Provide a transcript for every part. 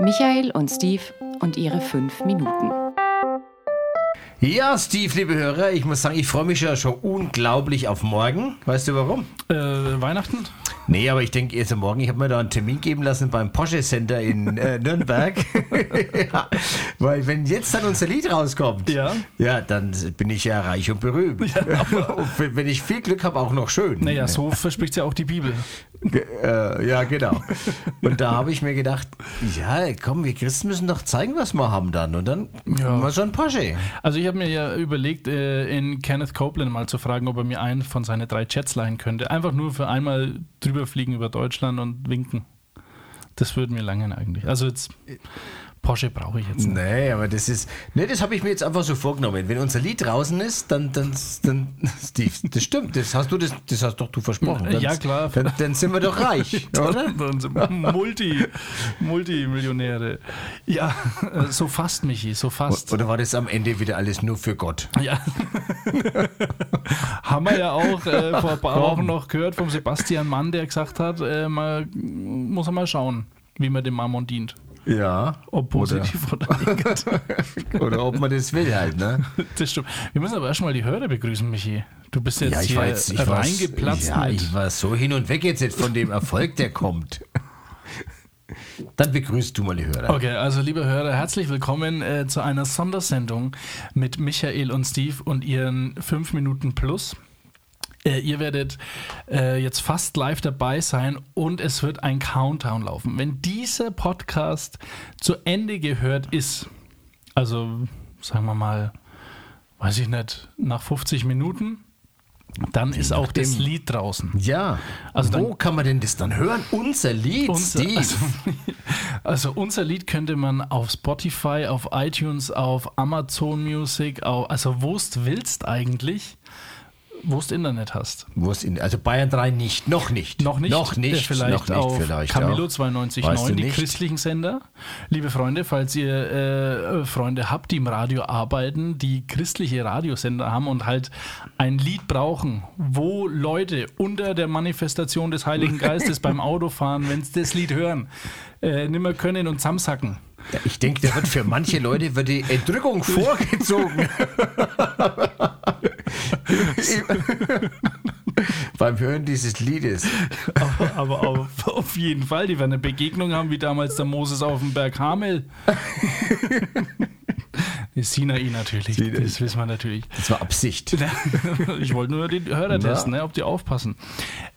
Michael und Steve und ihre fünf Minuten. Ja, Steve, liebe Hörer, ich muss sagen, ich freue mich ja schon unglaublich auf morgen. Weißt du warum? Äh, Weihnachten? Nee, aber ich denke, erst morgen, ich habe mir da einen Termin geben lassen beim Porsche Center in äh, Nürnberg. ja, weil wenn jetzt dann unser Lied rauskommt, Ja. ja dann bin ich ja reich und berühmt. und wenn wenn ich viel Glück habe, auch noch schön. Naja, so verspricht ja auch die Bibel. Ge- Äh, ja, genau. Und da habe ich mir gedacht, ja, komm, wir Christen müssen doch zeigen, was wir haben dann. Und dann Ja. mal so ein Porsche. Also ich habe mir ja überlegt, äh, in Kenneth Copeland mal zu fragen, ob er mir einen von seinen drei Jets leihen könnte. Einfach nur für einmal drüber fliegen über Deutschland und winken. Das würde mir langen eigentlich. Also jetzt Porsche brauche ich jetzt nicht. Nee, aber das ist. Nee, das habe ich mir jetzt einfach so vorgenommen. Wenn unser Lied draußen ist, dann, dann, dann Steve, das stimmt. Das hast du, das, das hast doch du versprochen. Dann, Ja, klar. Dann, dann sind wir doch reich, oder? Dann sind wir Multi, Multimillionäre. Ja, äh, so fast, Michi, so fast. Oder war das am Ende wieder alles nur für Gott? Ja. Haben wir ja auch äh, vor ein paar Wochen noch gehört vom Sebastian Mann, der gesagt hat, äh, man muss mal schauen, wie man dem Mammon dient. Ja. Ob positiv oder, negativ. Oder ob man das will halt, ne? Das stimmt. Wir müssen aber erstmal die Hörer begrüßen, Michi. Du bist jetzt Ja, ich hier war jetzt ich war, reingeplatzt ja, mit. ich war so hin und weg jetzt nicht von dem Erfolg, der kommt. Dann begrüßt du mal die Hörer. Okay, also liebe Hörer, herzlich willkommen äh, zu einer Sondersendung mit Michael und Steve und ihren 5 Minuten Plus. Äh, ihr werdet äh, jetzt fast live dabei sein und es wird ein Countdown laufen. Wenn dieser Podcast zu Ende gehört ist, also sagen wir mal, weiß ich nicht, nach 50 Minuten, dann ist auch das nachdem. Lied draußen. Ja. Also Wo dann- kann man denn das dann hören? Unser Lied, Unser, also, also unser Lied könnte man auf Spotify, auf iTunes, auf Amazon Music, auf, also wo du willst eigentlich, wo du Internet hast. Wo in, also Bayern 3 nicht, noch nicht. Noch nicht. Noch nicht. Äh, Vielleicht noch nicht auf vielleicht Camilo auch. 92.9, Weißt die nicht? christlichen Sender. Liebe Freunde, falls ihr äh, Freunde habt, die im Radio arbeiten, die christliche Radiosender haben und halt ein Lied brauchen, wo Leute unter der Manifestation des Heiligen Geistes beim Autofahren, wenn sie das Lied hören, äh, nimmer können und zusammensacken. Ja, Ich denke, da wird für manche Leute wird die Entrückung vorgezogen. Beim Hören dieses Liedes. Aber, aber auf, auf jeden Fall, die werden eine Begegnung haben, wie damals der Moses auf dem Berg Hamel. Sinai natürlich, Sinai. das wissen wir natürlich. Das war Absicht. Ich wollte nur die Hörer testen, ne, ob die aufpassen.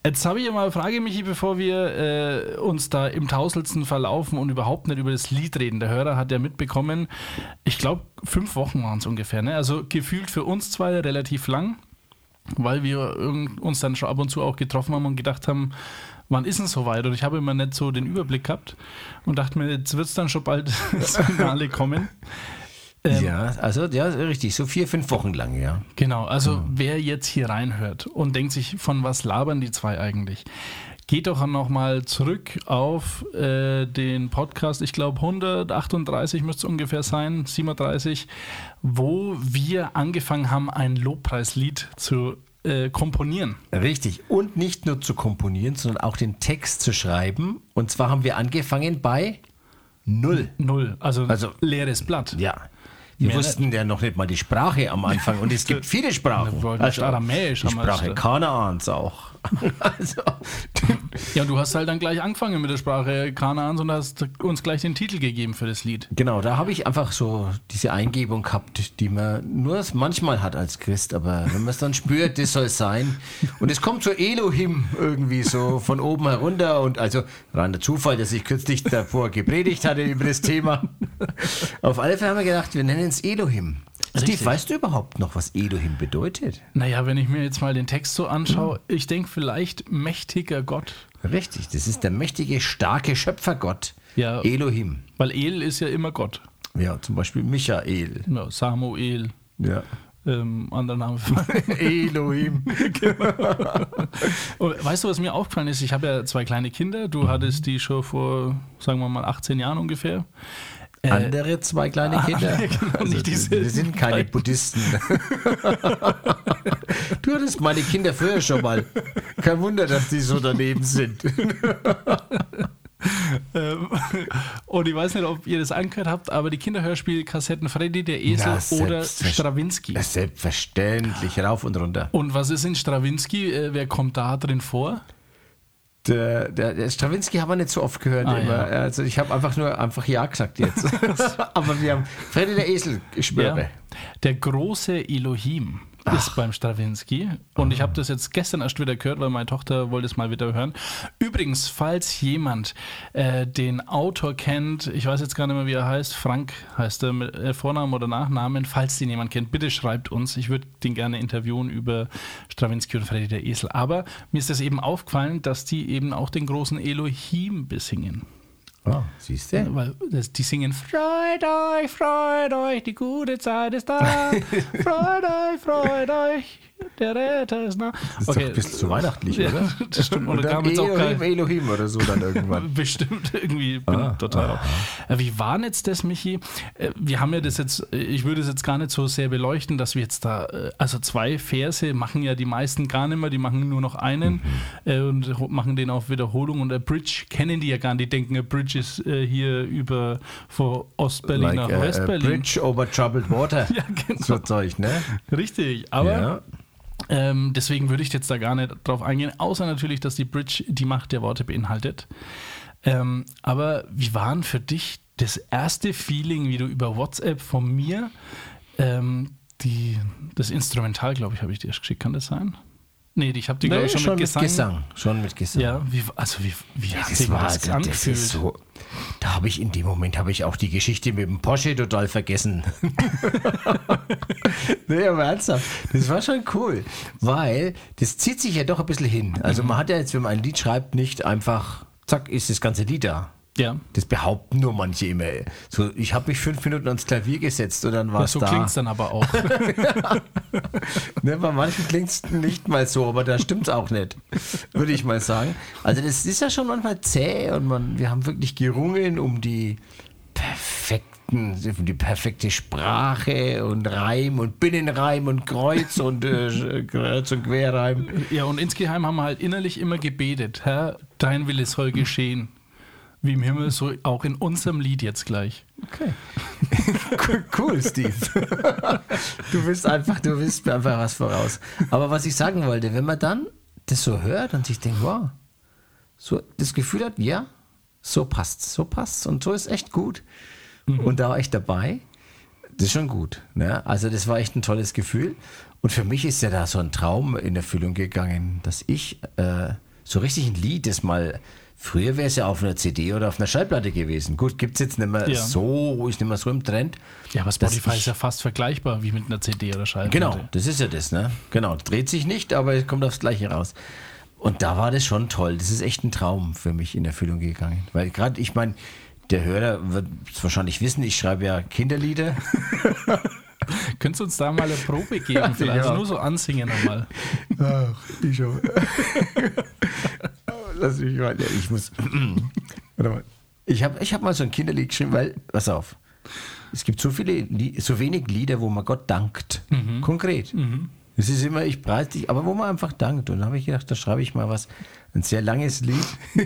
Jetzt habe ich mal eine Frage, Michi, bevor wir äh, uns da im Tauselsten verlaufen und überhaupt nicht über das Lied reden. Der Hörer hat ja mitbekommen, ich glaube, fünf Wochen waren es ungefähr. Ne? Also gefühlt für uns zwei relativ lang, weil wir uns dann schon ab und zu auch getroffen haben und gedacht haben, wann ist es soweit? Und ich habe immer nicht so den Überblick gehabt und dachte mir, jetzt wird es dann schon bald das Finale kommen. Ähm, Ja, also ja, richtig, so vier, fünf Wochen lang, ja. Genau, also wer jetzt hier reinhört und denkt sich, von was labern die zwei eigentlich? Geht doch nochmal zurück auf äh, den Podcast, ich glaube 138 müsste es ungefähr sein, 37, wo wir angefangen haben, ein Lobpreislied zu äh, komponieren. Richtig. Und nicht nur zu komponieren, sondern auch den Text zu schreiben. Und zwar haben wir angefangen bei Null. Null, also, Also- leeres Blatt. Ja. Wir wussten ja noch nicht mal die Sprache am Anfang. Und es gibt viele Sprachen. Aramäisch die Sprache. Kanaans auch. Also, Ja, du hast halt dann gleich angefangen mit der Sprache Kanaans und hast uns gleich den Titel gegeben für das Lied. genau, da habe ich einfach so diese Eingebung gehabt, die man nur manchmal hat als Christ. Aber wenn man es dann spürt, das soll sein. Und es kommt so Elohim irgendwie so von oben herunter. Und also reiner Zufall, dass ich kürzlich davor gepredigt hatte über das Thema. Auf alle Fälle haben wir gedacht, wir nennen es Elohim. Steve, Richtig. weißt du überhaupt noch, was Elohim bedeutet? Naja, wenn ich mir jetzt mal den Text so anschaue, ich denke vielleicht mächtiger Gott. Richtig, das ist der mächtige, starke Schöpfergott. Ja. Elohim. Weil El ist ja immer Gott. Ja, zum Beispiel Michael. Ja, Samuel, Ja. ähm, anderer Name. Elohim. Und weißt du, was mir aufgefallen ist? Ich habe ja zwei kleine Kinder. Du hattest die schon vor, sagen wir mal, 18 Jahren ungefähr. Äh, Andere zwei kleine Kinder. genau, Also, wir sind keine. Buddhisten. du hattest meine Kinder früher schon mal. Kein Wunder, dass die so daneben sind. Ähm, Und ich weiß nicht, ob ihr das angehört habt, aber die Kinderhörspielkassetten Freddy der Esel Na, oder Strawinski. Selbstverständlich, rauf und runter. Und was ist in Strawinski? Äh, wer kommt da drin vor? Der, der, der Strawinski haben wir nicht so oft gehört. Ah, ja. Also ich habe einfach nur einfach Ja gesagt jetzt. Aber wir haben Freddy der Esel, ich schwöre. Ja. Der große Elohim ist beim Strawinski. Und ich habe das jetzt gestern erst wieder gehört, weil meine Tochter wollte es mal wieder hören. Übrigens, falls jemand äh, den Autor kennt, ich weiß jetzt gar nicht mehr, wie er heißt, Frank heißt er, mit äh, Vornamen oder Nachnamen, falls den jemand kennt, bitte schreibt uns. Ich würde den gerne interviewen über Strawinski und Freddy der Esel. Aber mir ist das eben aufgefallen, dass die eben auch den großen Elohim besingen. Oh, siehst du? Weil das, die singen Freut euch, freut euch, die gute Zeit ist da. freut euch, freut euch, der Retter ist nah. Das ist doch ein bisschen zu weihnachtlich, Ja, oder? das stimmt. Und Oder dann Elohim, kein, Elohim oder so dann irgendwann. Bestimmt irgendwie. Bin Ah, total. Äh, Wie war denn jetzt das, Michi? Äh, Wir haben ja das jetzt, äh, ich würde es jetzt gar nicht so sehr beleuchten, dass wir jetzt da, also zwei Verse machen ja die meisten gar nicht mehr, die machen nur noch einen Mhm. und machen den auf Wiederholung und a Bridge kennen die ja gar nicht. Die denken, a Bridge ist hier über von Ostberlin nach Like a Westberlin. Bridge over troubled water. Ja, genau. So Zeug, ne? Richtig, aber ja. Ähm, deswegen würde ich jetzt da gar nicht drauf eingehen, außer natürlich, dass die Bridge die Macht der Worte beinhaltet. Ähm, aber wie war denn für dich das erste Feeling, wie du über WhatsApp von mir ähm, die, das Instrumental, glaube ich, habe ich dir erst geschickt, kann das sein? Nee, ich habe die, glaube ich, schon, schon mit Gesang. Gesang. Schon mit Gesang. Ja, wie, also wie, wie hat sich Das war das also, das angefühlt? ist so. Da habe ich in dem Moment habe ich auch die Geschichte mit dem Porsche total vergessen. nee, aber ernsthaft. Das war schon cool, weil das zieht sich ja doch ein bisschen hin. Also man hat ja jetzt, wenn man ein Lied schreibt, nicht einfach, zack, ist das ganze Lied da. Ja. Das behaupten nur manche immer. So, ich habe mich fünf Minuten ans Klavier gesetzt und dann war ja es so da. klingt es dann aber auch. Ne, bei manchen klingt es nicht mal so, aber da stimmt es auch nicht, würde ich mal sagen. Also das ist ja schon manchmal zäh und man, wir haben wirklich gerungen um die perfekten, um die perfekte Sprache und Reim und Binnenreim und Kreuz und äh, Kreuz und Querreim. Ja, und insgeheim haben wir halt innerlich immer gebetet, Herr, dein Wille soll geschehen. Wie im Himmel, so auch in unserem Lied jetzt gleich. Okay. cool, Steve. Du bist einfach, du bist mir einfach was voraus. Aber was ich sagen wollte, wenn man dann das so hört und sich denkt, wow, so das Gefühl hat, ja, so passt's, so passt's und so ist echt gut. Und da war ich dabei. Das ist schon gut. Ne? Also das war echt ein tolles Gefühl. Und für mich ist ja da so ein Traum in Erfüllung gegangen, dass ich äh, so richtig ein Lied, das mal Früher wäre es ja auf einer CD oder auf einer Schallplatte gewesen. Gut, gibt es jetzt nicht mehr Ja. so, ist nicht mehr so im Trend. Ja, aber Spotify ist ja fast vergleichbar wie mit einer CD oder Schallplatte. Genau, das ist ja das, ne? Genau, dreht sich nicht, aber es kommt aufs Gleiche raus. Und da war das schon toll. Das ist echt ein Traum für mich in Erfüllung gegangen. Weil gerade, ich meine, der Hörer wird es wahrscheinlich wissen, ich schreibe ja Kinderlieder. Könntest du uns da mal eine Probe geben? Vielleicht Ja. nur so ansingen nochmal. Ach, ich schon. Lass mich mal. Ja, ich muss. Warte mal. Ich habe ich hab mal so ein Kinderlied geschrieben, weil, pass auf. Es gibt so viele, so wenig Lieder, wo man Gott dankt. Konkret. Es ist immer, ich preise dich, aber wo man einfach dankt. Und dann habe ich gedacht, da schreibe ich mal was, ein sehr langes Lied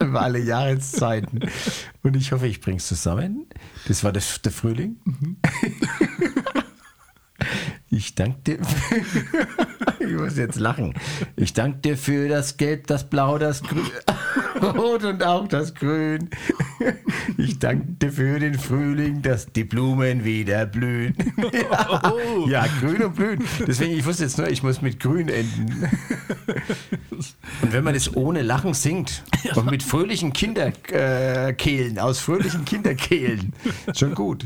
über alle Jahreszeiten. Und ich hoffe, ich bringe es zusammen. Das war das, der Frühling. Ich danke dir. ich muss jetzt lachen. Ich danke dir für das Gelb, das Blau, das Grün. Rot und auch das Grün. Ich danke dir für den Frühling, dass die Blumen wieder blühen. Ja, ja grün und blühen. Deswegen, ich wusste jetzt nur, ich muss mit grün enden. Und wenn man das ohne Lachen singt und mit fröhlichen Kinderkehlen, aus fröhlichen Kinderkehlen, schon gut.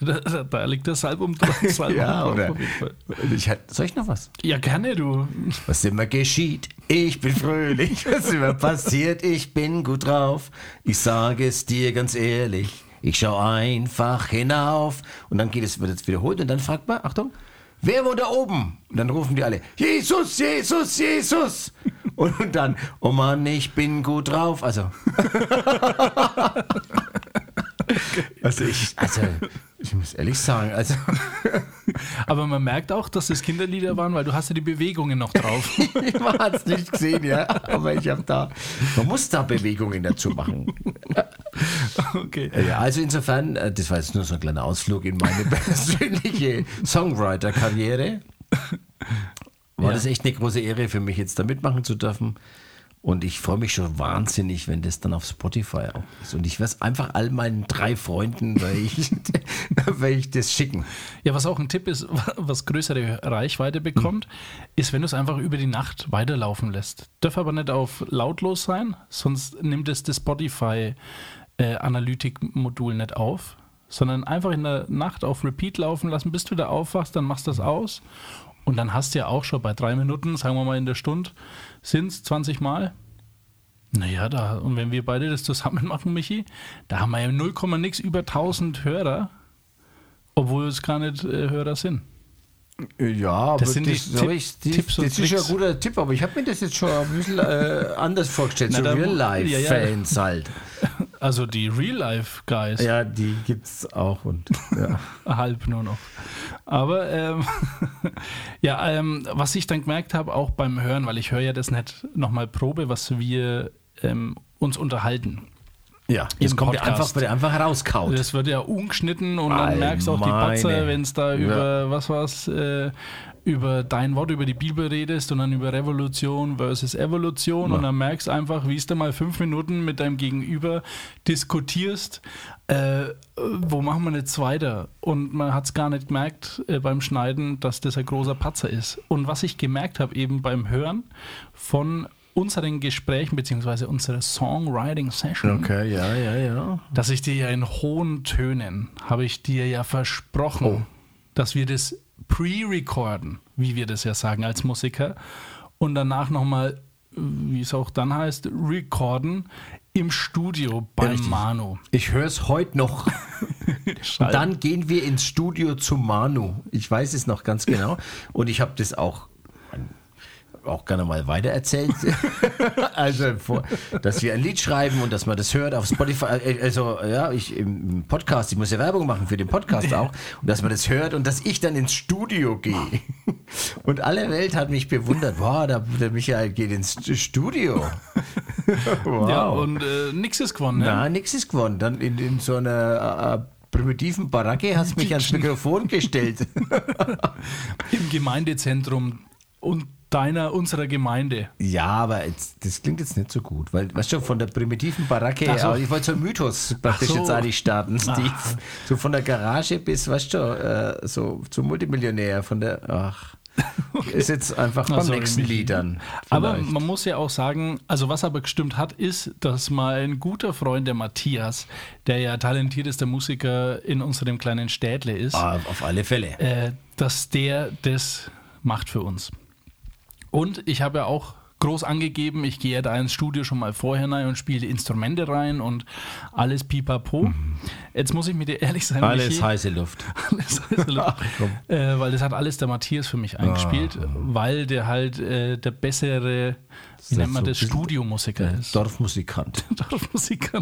Da, da, liegt das Album. Album Ja, oder? Fall. Ich hat, soll ich noch was? Ja, gerne, du. Was immer geschieht, ich bin fröhlich. Was immer passiert, ich bin gut drauf. Ich sage es dir ganz ehrlich. Ich schaue einfach hinauf. Und dann geht es, wird es wiederholt und dann fragt man, Achtung, wer wohnt da oben? Und dann rufen die alle, Jesus, Jesus, Jesus. Und dann, oh Mann, ich bin gut drauf. Also. Also ich, also, ich muss ehrlich sagen, also. Aber man merkt auch, dass es Kinderlieder waren, weil du hast ja die Bewegungen noch drauf. Man hat es nicht gesehen, ja. Aber ich habe da. Man muss da Bewegungen dazu machen. Okay. Ja, also insofern, äh, das war jetzt nur so ein kleiner Ausflug in meine persönliche Songwriter-Karriere. War Ja. das echt eine große Ehre für mich, jetzt da mitmachen zu dürfen. Und ich freue mich schon wahnsinnig, wenn das dann auf Spotify auch ist. Und ich werde es einfach all meinen drei Freunden, weil ich, weil ich das schicken. Ja, was auch ein Tipp ist, was größere Reichweite bekommt, ist, wenn du es einfach über die Nacht weiterlaufen lässt. Darf aber nicht auf lautlos sein, sonst nimmt es das Spotify äh, Analytik-Modul nicht auf, sondern einfach in der Nacht auf Repeat laufen lassen, bis du wieder aufwachst, dann machst du das aus und dann hast du ja auch schon bei drei Minuten, sagen wir mal in der Stunde, sind es 20 Mal. Naja, da, und wenn wir beide das zusammen machen, Michi, da haben wir ja 0, nix über 1000 Hörer, obwohl es gar nicht äh, Hörer sind. Ja, aber sind die das, Tipp- ich, und das ist ja ein guter Tipp, aber ich habe mir das jetzt schon ein bisschen äh, anders vorgestellt. Na, so da mu- Real-Life-Fans halt. Also die Real-Life-Guys, Ja, die gibt's auch. Und, ja. halb nur noch. Aber ähm, ja, ähm, was ich dann gemerkt habe, auch beim Hören, weil ich höre ja das nicht nochmal Probe, was wir ähm, uns unterhalten. ja, das kommt ja einfach, wird ja einfach rauskaut. Das wird ja ungeschnitten und dann All merkst du auch die. Patzer, wenn es da Ja. über, was war's, äh, über dein Wort, über die Bibel redest und dann über Revolution versus Evolution Ja. und dann merkst einfach, wie es da mal fünf Minuten mit deinem Gegenüber diskutierst, äh, wo machen wir jetzt weiter? Und man hat es gar nicht gemerkt äh, beim Schneiden, dass das ein großer Patzer ist. Und was ich gemerkt habe eben beim Hören von unseren Gesprächen beziehungsweise unserer Songwriting-Session, Okay, ja, ja, ja. dass ich dir ja in hohen Tönen, habe ich dir ja versprochen, Oh. dass wir das pre-recorden, wie wir das ja sagen als Musiker, und danach nochmal, wie es auch dann heißt, recorden im Studio beim Richtig. Manu. Ich höre es heute noch. Dann gehen wir ins Studio zu Manu. Ich weiß es noch ganz genau. Und ich habe das auch, auch gerne mal weitererzählt. also, vor, dass wir ein Lied schreiben und dass man das hört auf Spotify. äh, Also, ja, ich im Podcast, ich muss ja Werbung machen für den Podcast auch. Und dass man das hört und dass ich dann ins Studio gehe. Und alle Welt hat mich bewundert. Boah, der, der Michael geht ins Studio. wow. Ja, und äh, nix ist gewonnen. Ne? Na, nix ist gewonnen. Dann in, in so einer äh, primitiven Baracke hast du mich ans Mikrofon gestellt. Im Gemeindezentrum und deiner, unserer Gemeinde. ja, aber jetzt, das klingt jetzt nicht so gut, weil, weißt du, von der primitiven Baracke, so. aber ich wollte so einen Mythos praktisch so. jetzt eigentlich starten, Steve. Ach. So von der Garage bis, weißt du, äh, so zum Multimillionär, von der, ach, ist jetzt einfach beim sorry, nächsten. Lied dann. Aber man muss ja auch sagen, also was aber gestimmt hat, ist, dass mal ein guter Freund der Matthias, der ja talentiertester Musiker in unserem kleinen Städtle ist, Ah, auf alle Fälle. äh, dass der das macht für uns. Und ich habe ja auch groß angegeben, ich gehe ja da ins Studio schon mal vorher rein und spiele Instrumente rein und alles pipapo. Jetzt muss ich mit dir ehrlich sein, Mhm. Alles Michi, heiße Luft. alles heiße komm. äh, weil das hat alles der Matthias für mich eingespielt, weil der halt äh, der bessere, wie nennt man so das, Studiomusiker ist. Dorfmusikant. Dorfmusiker.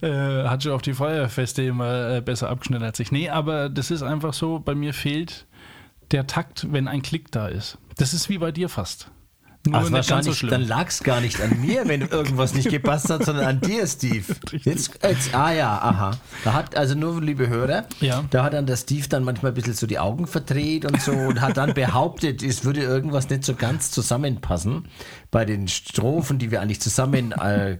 Der äh, hat schon auf die Feuerfeste immer äh, besser abgeschnitten als ich. Nee, aber das ist einfach so, bei mir fehlt der Takt, wenn ein Klick da ist. Das ist wie bei dir fast. Nur so wahrscheinlich, schlimm. dann lag es gar nicht an mir, wenn irgendwas nicht gepasst hat, sondern an dir, Steve. Jetzt, jetzt, ah ja, aha. Da hat, also nur, liebe Hörer, Ja. da hat dann der Steve dann manchmal ein bisschen so die Augen verdreht und so und hat dann behauptet, es würde irgendwas nicht so ganz zusammenpassen bei den Strophen, die wir eigentlich zusammen äh,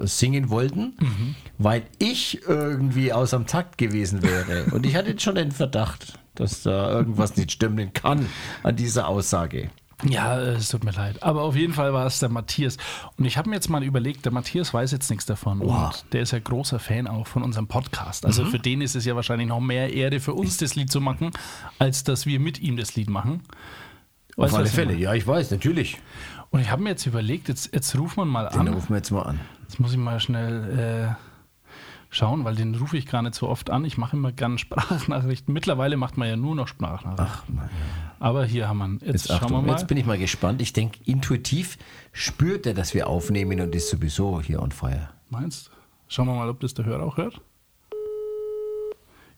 singen wollten, Mhm. weil ich irgendwie aus dem Takt gewesen wäre. Und ich hatte schon den Verdacht, dass da irgendwas nicht stimmen kann an dieser Aussage. Ja, äh, es tut mir leid. Aber auf jeden Fall war es der Matthias. Und ich habe mir jetzt mal überlegt, der Matthias weiß jetzt nichts davon. Wow. Und der ist ja großer Fan auch von unserem Podcast. Also für den ist es ja wahrscheinlich noch mehr Ehre für uns, das Lied zu machen, als dass wir mit ihm das Lied machen. Auf Weißt du, alle Fälle, ja, ich weiß, natürlich. Und ich habe mir jetzt überlegt, jetzt, jetzt rufen wir mal Den an. rufen wir jetzt mal an. Jetzt muss ich mal schnell äh, schauen, weil den rufe ich gar nicht so oft an. Ich mache immer gerne Sprachnachrichten. Mittlerweile macht man ja nur noch Sprachnachrichten. Aber hier haben wir ihn. Jetzt, Jetzt, schauen wir mal. jetzt bin ich mal gespannt. Ich denke, intuitiv spürt er, dass wir aufnehmen und ist sowieso hier on fire. Meinst Schauen wir mal, ob das der Hörer auch hört.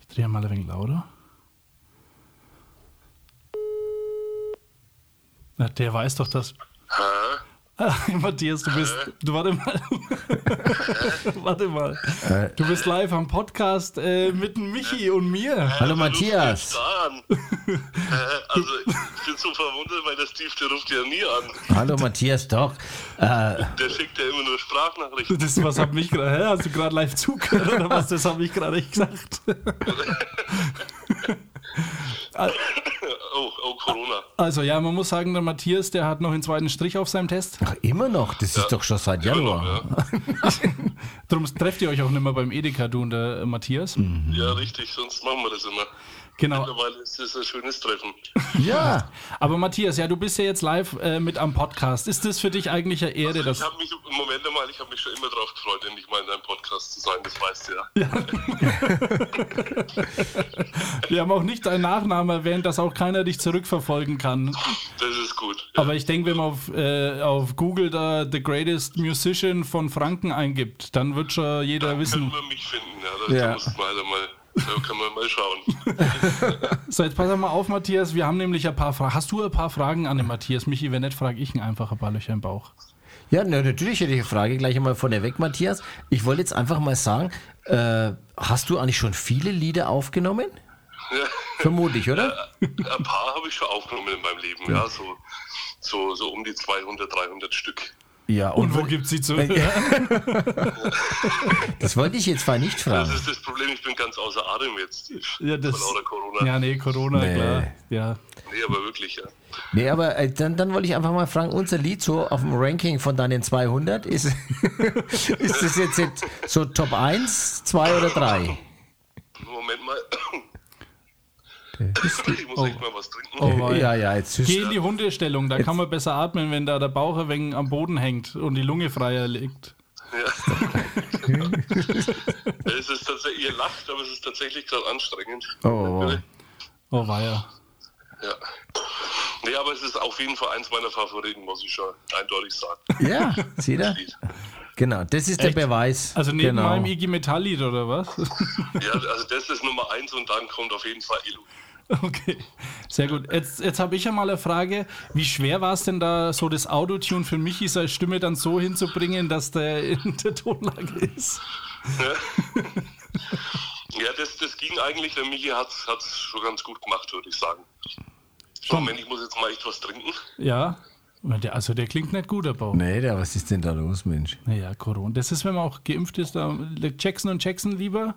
Ich drehe mal ein wenig lauter. Na, der weiß doch, dass. Matthias, du bist. Du warte mal. warte mal. Du bist live am Podcast äh, mit Michi und mir. Hallo Matthias. Da an. Äh, also ich bin so verwundert, weil der Steve, der ruft ja nie an. Hallo Matthias, doch. Äh, Der schickt ja immer nur Sprachnachrichten. Das, was hat mich gerade. Hä? Hast du gerade live zugehört oder was? Das habe ich gerade nicht gesagt. Oh, oh, Corona. Also ja, man muss sagen, der Matthias, der hat noch einen zweiten Strich auf seinem Test. ach, immer noch, das ist doch schon seit Januar. Darum trefft ihr euch auch nicht mehr beim Edeka, du und der Matthias. Ja, richtig, sonst machen wir das immer. Genau. Mittlerweile ist es ein schönes Treffen. Ja, Aber Matthias, ja, du bist ja jetzt live äh, mit am Podcast. Ist das für dich eigentlich eine Ehre, Ich dass. habe mich, Moment einmal, ich habe mich schon immer drauf gefreut, endlich mal in deinem Podcast zu sein, das weißt du ja. Wir haben auch nicht deinen Nachnamen erwähnt, dass auch keiner dich zurückverfolgen kann. Das ist gut. Ja. Aber ich denke, wenn man auf, äh, auf Google da The Greatest Musician von Franken eingibt, dann wird schon jeder Können wissen. wir mich finden, ja. Da Ja. muss man halt einmal, da kann man mal schauen. So, jetzt pass mal auf, Matthias. Wir haben nämlich ein paar Fragen. Hast du ein paar Fragen an den Matthias? Michi, wenn nicht, frage ich ihn einfach ein paar Löcher im Bauch. ja na, natürlich hätte ich eine Frage gleich einmal von der weg, Matthias. Ich wollte jetzt einfach mal sagen, äh, hast du eigentlich schon viele Lieder aufgenommen? Ja. Vermutlich, oder? Ein paar habe ich schon aufgenommen in meinem Leben, ja, so, so, so um die 200, 300 Stück. Ja, Und wo gibt sie zu? Das wollte ich jetzt zwar nicht Das fragen. ist das Problem, ich bin ganz außer Atem jetzt. Ja, das, Von lauter Corona. ja, nee, Corona, Nee. klar. Ja. Nee, aber wirklich, ja. Nee, aber äh, dann, dann wollte ich einfach mal fragen, unser Lied so auf dem Ranking von deinen 200, ist, ist das jetzt, jetzt so Top 1, 2 oder 3? Moment mal. Ich muss echt mal was trinken. Oh. Ja, ja, jetzt ist Geh in die Hundestellung, da kann man besser atmen, wenn da der Bauch ein wenig am Boden hängt und die Lunge freier liegt. Es ist tatsächlich, ihr lacht, aber es ist tatsächlich gerade anstrengend. Oh, wow. Oh, weia. Ja. Nee, aber es ist auf jeden Fall eins meiner Favoriten, muss ich schon eindeutig sagen. Ja, seht ihr? Genau, das ist der Echt? Beweis. Also neben genau. meinem IG Metall-Lied oder was? Ja, also das ist Nummer eins und dann kommt auf jeden Fall Elo. Okay, sehr gut. Jetzt, jetzt habe ich ja mal eine Frage. Wie schwer war es denn da, so das Autotune für Michi seine Stimme dann so hinzubringen, dass der in der Tonlage ist? Ja, das, das ging eigentlich, der Michi hat es schon ganz gut gemacht, würde ich sagen. So, Moment, ich muss jetzt mal echt was trinken. Ja? Der, also der klingt nicht gut, der Bauch. Nee, da, was ist denn da los, Mensch? Naja, Corona. Das ist, wenn man auch geimpft ist, da Jackson und Jackson lieber,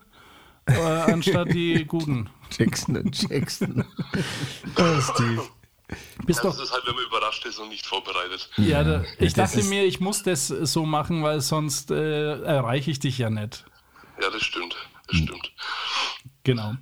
äh, anstatt die guten. Jackson und Jackson. oh, Steve. Bist Das doch. ist halt, wenn man überrascht ist und nicht vorbereitet. Ja, da, ich das dachte mir, ich muss das so machen, weil sonst äh, erreiche ich dich ja nicht. Ja, das stimmt. Das stimmt. Genau.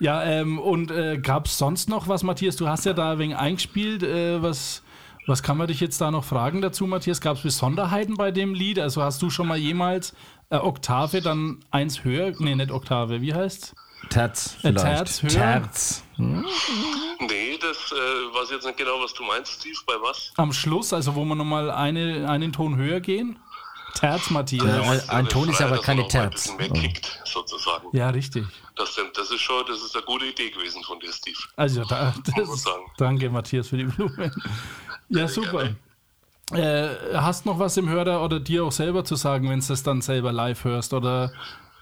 Ja, ähm, und äh, gab es sonst noch was, Matthias? Du hast ja da ein wenig eingespielt. Äh, was, was kann man dich jetzt da noch fragen dazu, Matthias? Gab es Besonderheiten bei dem Lied? Also hast du schon mal jemals äh, Oktave dann eins höher? Nee, nicht Oktave, wie heißt's? Terz Äh, vielleicht. Terz, höher? Terz. Nee, das äh, weiß jetzt nicht genau, was du meinst, Steve, bei was? Am Schluss, also wo wir nochmal eine, einen Ton höher gehen? Terz, Matthias. Ja. Ein Ton ist aber keine Terz. bisschen mehr kickt, sozusagen. Ja, richtig. Das, das ist schon, das ist eine gute Idee gewesen von dir, Steve. Also, da, das, sagen. danke, Matthias, für die Blumen. Ja, super. Äh, hast noch was im Hörer oder dir auch selber zu sagen, wenn du es dann selber live hörst? Oder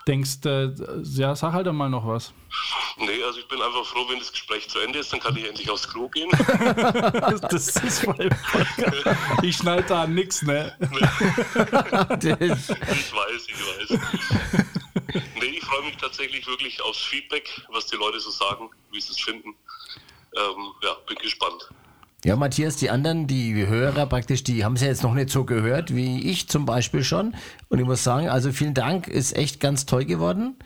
denkst, äh, ja, sag halt einmal noch was. Nee, also ich bin einfach froh, wenn das Gespräch zu Ende ist, dann kann ich endlich aufs Klo gehen. Das ist mein Podcast. Ich schneide da nix, ne? Das, Ich weiß, ich weiß. Nee, ich freue mich tatsächlich wirklich aufs Feedback, was die Leute so sagen, wie sie es finden. Ähm, ja, bin gespannt. Ja, Matthias, die anderen, die Hörer praktisch, die haben es ja jetzt noch nicht so gehört, wie ich zum Beispiel schon. Und ich muss sagen, also vielen Dank, ist echt ganz toll geworden.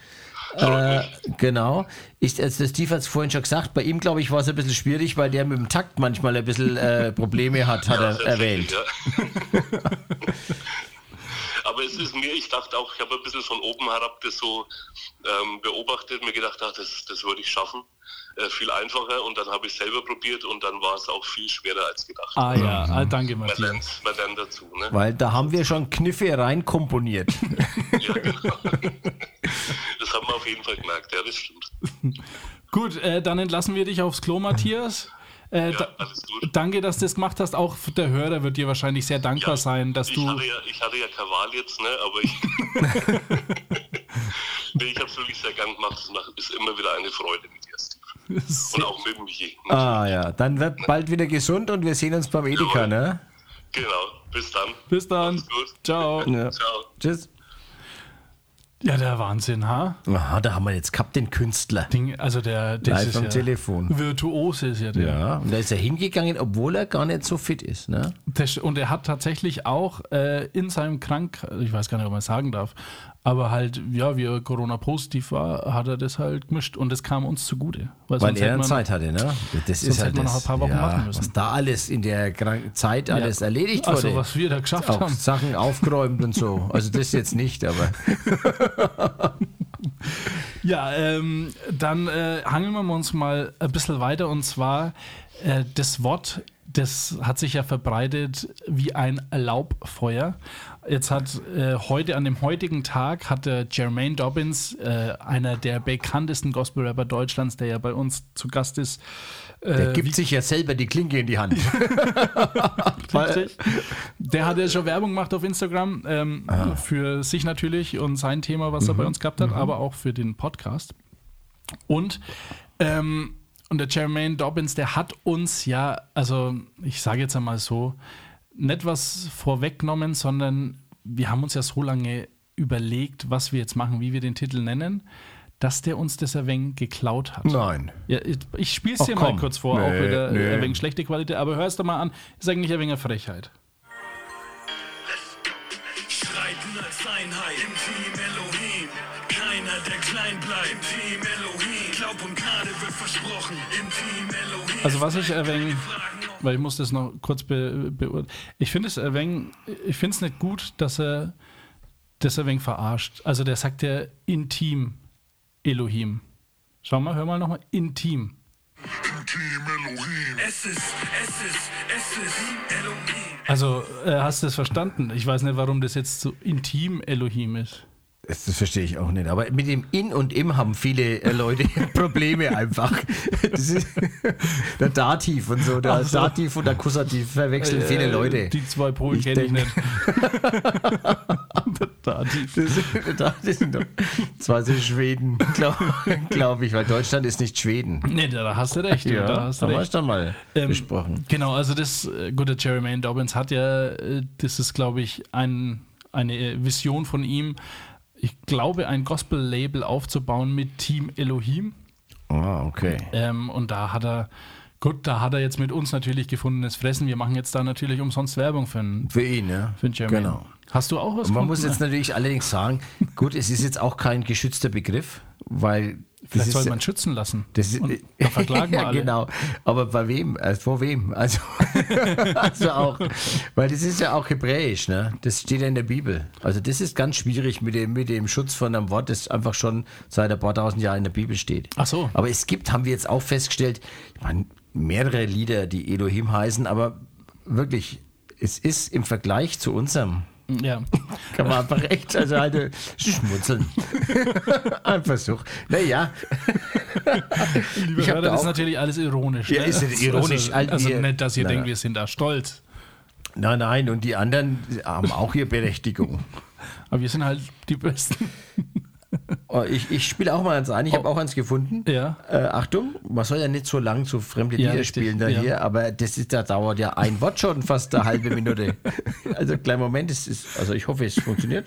Äh, genau. Ich, also der Steve hat es vorhin schon gesagt, bei ihm, glaube ich, war es ein bisschen schwierig, weil der mit dem Takt manchmal ein bisschen äh, Probleme hat, hat er erwähnt. Ja. Aber es ist mir, ich dachte auch, ich habe ein bisschen von oben herab das so ähm, beobachtet, mir gedacht, ach, das, das würde ich schaffen. Äh, viel einfacher und dann habe ich selber probiert und dann war es auch viel schwerer als gedacht. Ah ja, ah, danke, Man Matthias. lernt, man lernt dazu. Ne? Weil da haben wir schon Kniffe reinkomponiert. Ja, genau. Das haben wir auf jeden Fall gemerkt, ja, das stimmt. Gut, äh, dann entlassen wir dich aufs Klo, Matthias. Äh, Ja, da, alles gut. danke, dass du das gemacht hast. Auch der Hörer wird dir wahrscheinlich sehr dankbar sein, dass ich du. Hatte ja, ich hatte ja keine Wahl jetzt, ne? aber ich. nee, ich habe es wirklich sehr gern gemacht. Es macht- ist immer wieder eine Freude mit dir. Und auch mit Michi. Ah ja, dann wird bald wieder gesund und wir sehen uns beim Edeka, ne? Genau, bis dann. Bis dann. Ciao. Ja. Ciao. Tschüss. Ja, der Wahnsinn, ha? Aha, da haben wir jetzt gehabt den Künstler. Ding, also der, das Live ist am ja Telefon. Virtuos ist ja der. Ja, und da ist er hingegangen, obwohl er gar nicht so fit ist, ne? Das- Und er hat tatsächlich auch äh, in seinem Krank, ich weiß gar nicht, ob man es sagen darf, aber halt, ja, wie er Corona-positiv war, hat er das halt gemischt und das kam uns zugute. Weil sonst er dann man- Zeit hatte, ne? Das sonst hätte man noch ein paar Wochen warten müssen. Was da alles in der Zeit alles erledigt wurde. Also, was wir da geschafft auch haben. Sachen aufgeräumt und so. Also das jetzt nicht, aber Ja, ähm, dann äh, hangeln wir uns mal ein bisschen weiter und zwar äh, das Wort, das hat sich ja verbreitet wie ein Laubfeuer. Jetzt hat äh, heute, an dem heutigen Tag, hat der Jermaine Dobbins, äh, einer der bekanntesten Gospel-Rapper Deutschlands, der ja bei uns zu Gast ist, der äh, gibt sich ja selber die Klinke in die Hand. Richtig. Der hat ja schon Werbung gemacht auf Instagram ähm, für sich natürlich und sein Thema, was er bei uns gehabt hat, aber auch für den Podcast. Und, ähm, und der Jermaine Dobbins, der hat uns ja, also ich sage jetzt einmal so, nicht was vorweggenommen, sondern wir haben uns ja so lange überlegt, was wir jetzt machen, wie wir den Titel nennen, dass der uns das wenig geklaut hat. Nein. Ja, ich ich spiele es dir mal kurz vor, Nee, auch wieder nee. ein wenig schlechte Qualität, aber hörst du mal an, ist eigentlich ein wenig eine Frechheit. Streiten als Einheit im Team Elohim. Keiner, der klein bleibt. Im Team Elohim. Glaub und Gnade wird versprochen. Im Team Elohim. Also was ich wenig, weil ich muss das noch kurz be, beurteilen, ich finde es wenig, ich finde es nicht gut, dass er das ein wenig verarscht. Also der sagt ja intim Elohim. Schau mal, hör mal nochmal, intim. es ist, es ist, es ist Elohim. Also äh, hast du das verstanden? Ich weiß nicht, warum das jetzt so intim Elohim ist. Das, das verstehe ich auch nicht. Aber mit dem In und Im haben viele äh, Leute Probleme einfach. Das ist der Dativ und so. Der so. Dativ und der Akkusativ verwechseln viele Äh, Leute. Die zwei Polen Ich kenne ich nicht. Da, die- Das, das sind doch zwei sind Schweden, glaube glaub ich, weil Deutschland ist nicht Schweden. Nee, da hast du recht. Ja, da hast du haben wir recht. schon mal Ähm, besprochen. Genau, also das äh, gute Jermaine Dobbins hat ja, äh, das ist glaube ich ein, eine Vision von ihm, ich glaube ein Gospel-Label aufzubauen mit Team Elohim Ah, okay. ähm, und da hat er, gut, da hat er jetzt mit uns natürlich gefundenes Fressen, wir machen jetzt da natürlich umsonst Werbung für einen, Für ihn, ne? für Jermaine. Genau. Hast du auch was man muss jetzt natürlich allerdings sagen, gut, es ist jetzt auch kein geschützter Begriff, weil Vielleicht ist soll ja- man schützen lassen. Das ist, und dann verklagen wir ja, alle. genau. Aber bei wem? Also vor wem? Also, also auch, weil das ist ja auch hebräisch, ne? Das steht ja in der Bibel. Also das ist ganz schwierig mit dem, mit dem Schutz von einem Wort, das einfach schon seit ein paar tausend Jahren in der Bibel steht. Ach so. Aber es gibt, haben wir jetzt auch festgestellt, ich meine, mehrere Lieder, die Elohim heißen, aber wirklich, es ist im Vergleich zu unserem Ja. kann man einfach echt, also halt äh, schmunzeln. Ein Versuch. Naja. Liebe Hörer, da das ist natürlich alles ironisch. Ja, ne? ist ja ironisch. Also, also nicht, dass ihr denkt, wir sind da stolz. Nein, nein, und die anderen haben auch ihre Berechtigung. Aber wir sind halt die Besten. Oh, ich ich spiele auch mal eins ein. Ich habe auch eins gefunden. Ja. Äh, Achtung, man soll ja nicht so lang so fremde Ja, Lieder spielen da ja. hier, aber das ist, da dauert ja ein Wort schon fast eine halbe Minute. Also kleinen Moment, es ist, also ich hoffe, es funktioniert.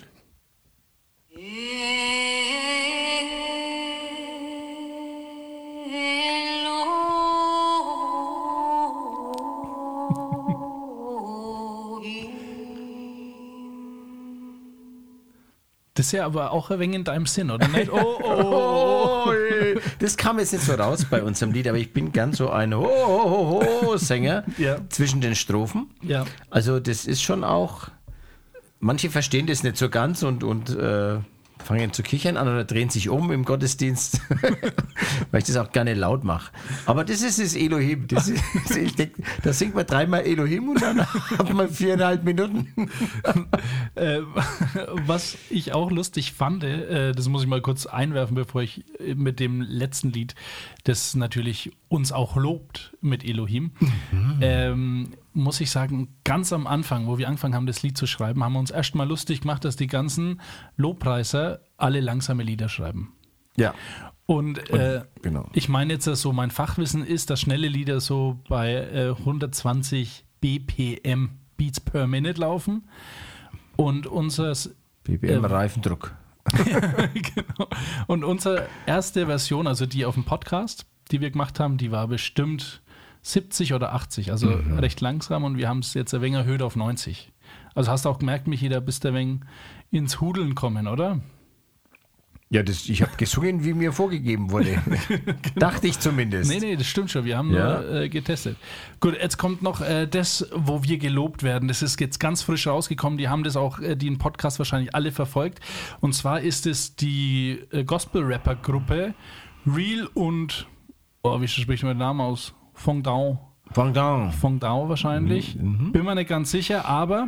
Das ist ja aber auch ein wenig in deinem Sinn, oder nicht? Oh, oh, oh. Oh, das kam jetzt nicht so raus bei unserem Lied, aber ich bin ganz so ein Ho, Ho, Ho, Ho Sänger Ja. zwischen den Strophen. Ja. Also das ist schon auch, manche verstehen das nicht so ganz und, und äh, fangen zu kichern an oder drehen sich um im Gottesdienst, weil ich das auch gerne laut mache. Aber das ist das Elohim. Das ist, denk, da singt man dreimal Elohim und dann hat man viereinhalb Minuten. Äh, was ich auch lustig fand, äh, das muss ich mal kurz einwerfen, bevor ich äh, mit dem letzten Lied, das natürlich uns auch lobt mit Elohim, ähm, muss ich sagen, ganz am Anfang, wo wir angefangen haben, das Lied zu schreiben, haben wir uns erst mal lustig gemacht, dass die ganzen Lobpreiser alle langsame Lieder schreiben. Ja. Und äh, genau. ich meine jetzt so, mein Fachwissen ist, dass schnelle Lieder so bei äh, 120 BPM Beats per Minute laufen. Und unser BBM Reifendruck. genau. Und unsere erste Version, also die auf dem Podcast, die wir gemacht haben, die war bestimmt 70 oder 80, also recht langsam und wir haben es jetzt ein wenig erhöht auf 90. Also hast du auch gemerkt, Michi, da bist du ein wenig ins Hudeln kommen, oder? Ja, das, ich habe gesungen, wie mir vorgegeben wurde. Dachte ich zumindest. Nee, nee, das stimmt schon. Wir haben Ja. nur äh, getestet. Gut, jetzt kommt noch äh, das, wo wir gelobt werden. Das ist jetzt ganz frisch rausgekommen. Die haben das auch, äh, die im Podcast wahrscheinlich alle verfolgt. Und zwar ist es die äh, Gospel-Rapper-Gruppe Real und, oh, wie spricht man den Namen aus? Fong Dao. Fang down. Fong Dao wahrscheinlich. Mhm, Bin mir nicht ganz sicher, aber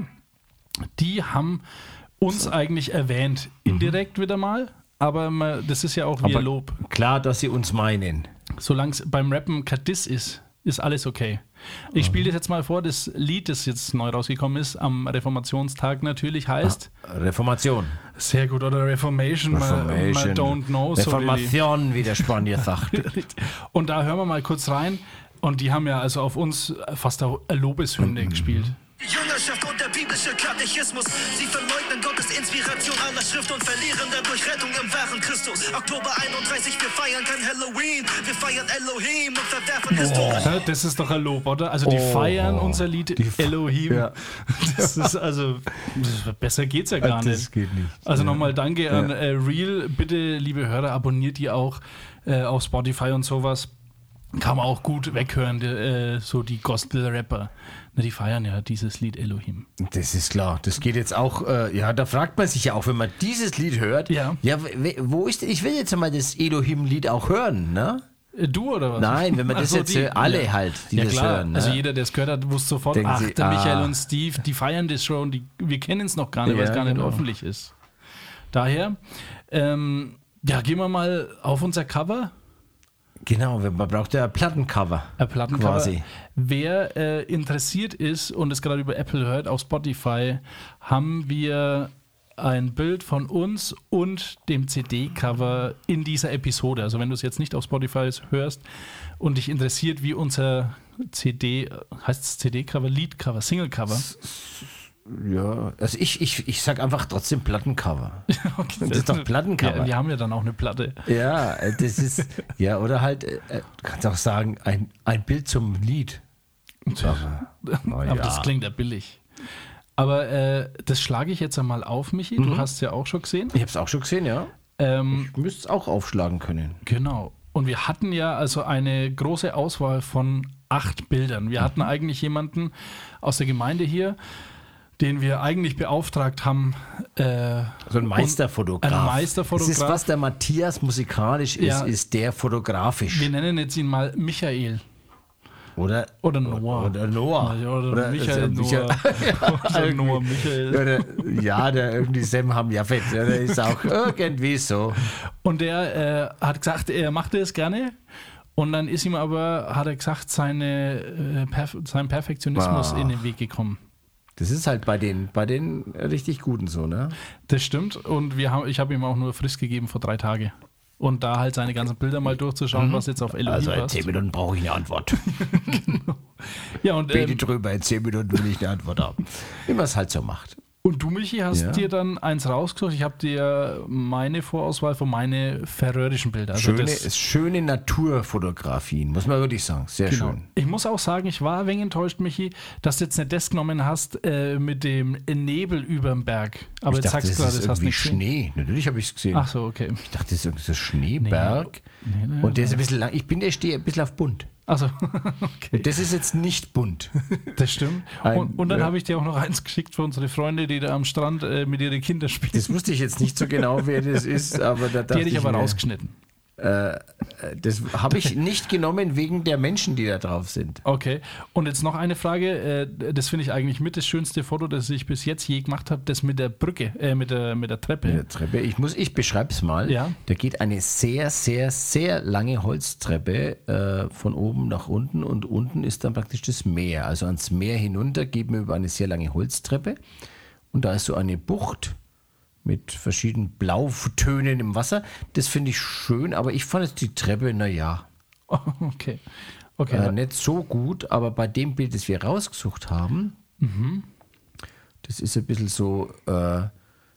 die haben uns eigentlich erwähnt. Indirekt wieder mal. Aber das ist ja auch wie Lob. Klar, dass sie uns meinen. Solange es beim Rappen kein Diss ist, ist alles okay. Ich spiele das jetzt mal vor, das Lied, das jetzt neu rausgekommen ist, am Reformationstag natürlich heißt, Reformation. sehr gut, oder Reformation, Man, man don't know. So really. Reformation, wie der Spanier sagt. Und da hören wir mal kurz rein. Und die haben ja also auf uns fast eine Lobeshymne gespielt. Die Jüngerschaft und der biblische Katechismus. Sie verleugnen Gottes Inspiration aller Schrift und verlieren dadurch Rettung im wahren Christus. Oktober 31, wir feiern kein Halloween. Wir feiern Elohim und verwerfen historisch. Ja, Das ist doch ein Lob, oder? Also die Oh. feiern unser Lied Elohim. Ja. Das ist also, besser geht's ja gar Das nicht. geht nicht. Also Ja. nochmal danke an äh, Real. Bitte, liebe Hörer, abonniert die auch äh, auf Spotify und sowas. Kann man auch gut weghören, die, äh, so die Gospel-Rapper. Na, die feiern ja dieses Lied Elohim. Das ist klar. Das geht jetzt auch, äh, ja, da fragt man sich ja auch, wenn man dieses Lied hört, Ja. ja wo ist, ich will jetzt mal das Elohim-Lied auch hören, ne? Äh, Du oder was? Nein, wenn man das so, jetzt die- äh, alle ja. halt, die ja, das klar. hören. Ne? Also jeder, der es gehört hat, wusste sofort, Denken ach, sie, der Michael ah. und Steve, die feiern das schon, die, wir kennen es noch gar nicht, weil es Ja, gar nicht genau. öffentlich ist. Daher, ähm, ja, gehen wir mal auf unser Cover. Genau, man braucht ja ein Plattencover. Ein Plattencover. Quasi. Wer äh, interessiert ist und es gerade über Apple hört, auf Spotify, haben wir ein Bild von uns und dem CD-Cover in dieser Episode. Also wenn du es jetzt nicht auf Spotify hörst und dich interessiert, wie unser CD, heißt es CD-Cover, Lead-Cover, Single-Cover? Ja, also ich, ich, ich sag einfach trotzdem Plattencover. Okay, Das ist doch Plattencover. Ja, wir haben ja dann auch eine Platte. Ja, äh, das ist, ja, oder halt, äh, äh, du kannst auch sagen, ein, ein Bild zum Lied. Aber, na Aber das ja. klingt ja billig. Aber äh, das schlage ich jetzt einmal auf, Michi. Du hast es ja auch schon gesehen. Ich hab's auch schon gesehen, ja. Ähm, Ich müsste es auch aufschlagen können. Genau. Und wir hatten ja also eine große Auswahl von acht Bildern. Wir hatten eigentlich jemanden aus der Gemeinde hier, den wir eigentlich beauftragt haben. Äh, So ein Meisterfotograf. Ein Meisterfotograf. Das ist, was der Matthias musikalisch ist, Ja. ist der fotografisch. wir nennen jetzt ihn mal Michael. Oder, Oder Noah. Oder Noah. Oder, Michael also Noah. oder irgendwie. Noah Michael. Oder, ja, der irgendwie Sam Hamjafet, der ist auch irgendwie so. Und der äh, hat gesagt, er machte es gerne. Und dann ist ihm aber, hat er gesagt, seine, äh, Perf sein Perfektionismus Ah. in den Weg gekommen. Das ist halt bei den, bei den richtig Guten so, ne? Das stimmt. Und wir haben, ich habe ihm auch nur Frist gegeben vor drei Tagen. Und da halt seine ganzen Bilder mal durchzuschauen, was jetzt auf Elohim Also in passt. 10 Minuten brauche ich eine Antwort. Ja, und, Bete ähm, drüber, in 10 Minuten will ich eine Antwort haben. Wie man es halt so macht. Und du, Michi, hast Ja. dir dann eins rausgesucht. Ich habe dir meine Vorauswahl von meine färöischen Bilder. Also Schöne, schöne Naturfotografien, muss man wirklich sagen. Sehr Genau. schön. Ich muss auch sagen, ich war ein wenig enttäuscht, Michi, dass du jetzt nicht das genommen hast äh, mit dem Nebel überm Berg. Aber ich jetzt dachte, sagst das du gerade, ist das hast du irgendwie nicht gesehen. Schnee. Natürlich habe ich es gesehen. Ach so, okay. Ich dachte, das ist irgendwie so ein Schneeberg. Nee, nee, und der ist ein bisschen lang. Ich bin, der stehe ein bisschen auf bunt. Also, okay. Das ist jetzt nicht bunt. Das stimmt. Ein- und, und dann ja. habe ich dir auch noch eins geschickt für unsere Freunde, die da am Strand äh, mit ihren Kindern spielen. Das wusste ich jetzt nicht so genau, wer das ist, aber da Die hätte ich aber mir, rausgeschnitten. Äh, das habe ich nicht genommen wegen der Menschen, die da drauf sind. Okay. Und jetzt noch eine Frage. äh, Das finde ich eigentlich mit das schönste Foto, das ich bis jetzt je gemacht habe, das mit der Brücke, äh, mit der, mit der Treppe. Eine Treppe. Ich muss, ich beschreibe es mal. Ja. Da geht eine sehr, sehr, sehr lange Holztreppe äh, von oben nach unten und unten ist dann praktisch das Meer. Also ans Meer hinunter geht man über eine sehr lange Holztreppe und da ist so eine Bucht mit verschiedenen Blautönen im Wasser. Das finde ich schön, aber ich fand jetzt die Treppe, naja, Okay. Okay. äh, nicht so gut, aber bei dem Bild, das wir rausgesucht haben, das ist ein bisschen so, äh,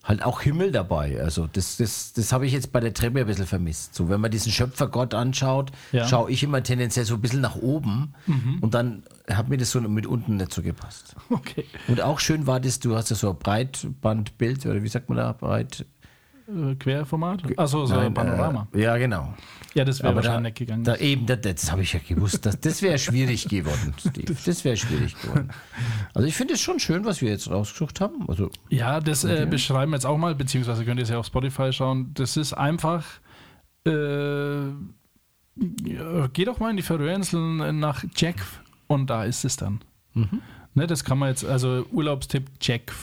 halt auch Himmel dabei. Also das, das, das habe ich jetzt bei der Treppe ein bisschen vermisst. So, wenn man diesen Schöpfergott anschaut, Ja. schaue ich immer tendenziell so ein bisschen nach oben und dann hat mir das so mit unten nicht so gepasst. okay. Und auch schön war das, du hast ja so ein Breitbandbild, oder wie sagt man da, breit? Äh, Querformat? Achso, so Nein, ein Panorama. Äh, ja, genau. ja, das wäre da, wahrscheinlich nicht gegangen. da eben, das, das habe ich ja gewusst. Das, das wäre schwierig geworden, Steve. Das wäre schwierig geworden. Also ich finde es schon schön, was wir jetzt rausgesucht haben. Also Ja, das äh, beschreiben wir jetzt auch mal, beziehungsweise könnt ihr es ja auf Spotify schauen. Das ist einfach. Äh, geh doch mal in die Färöerinseln nach Jack und da ist es dann. Ne, das kann man jetzt, also Urlaubstipp Jack.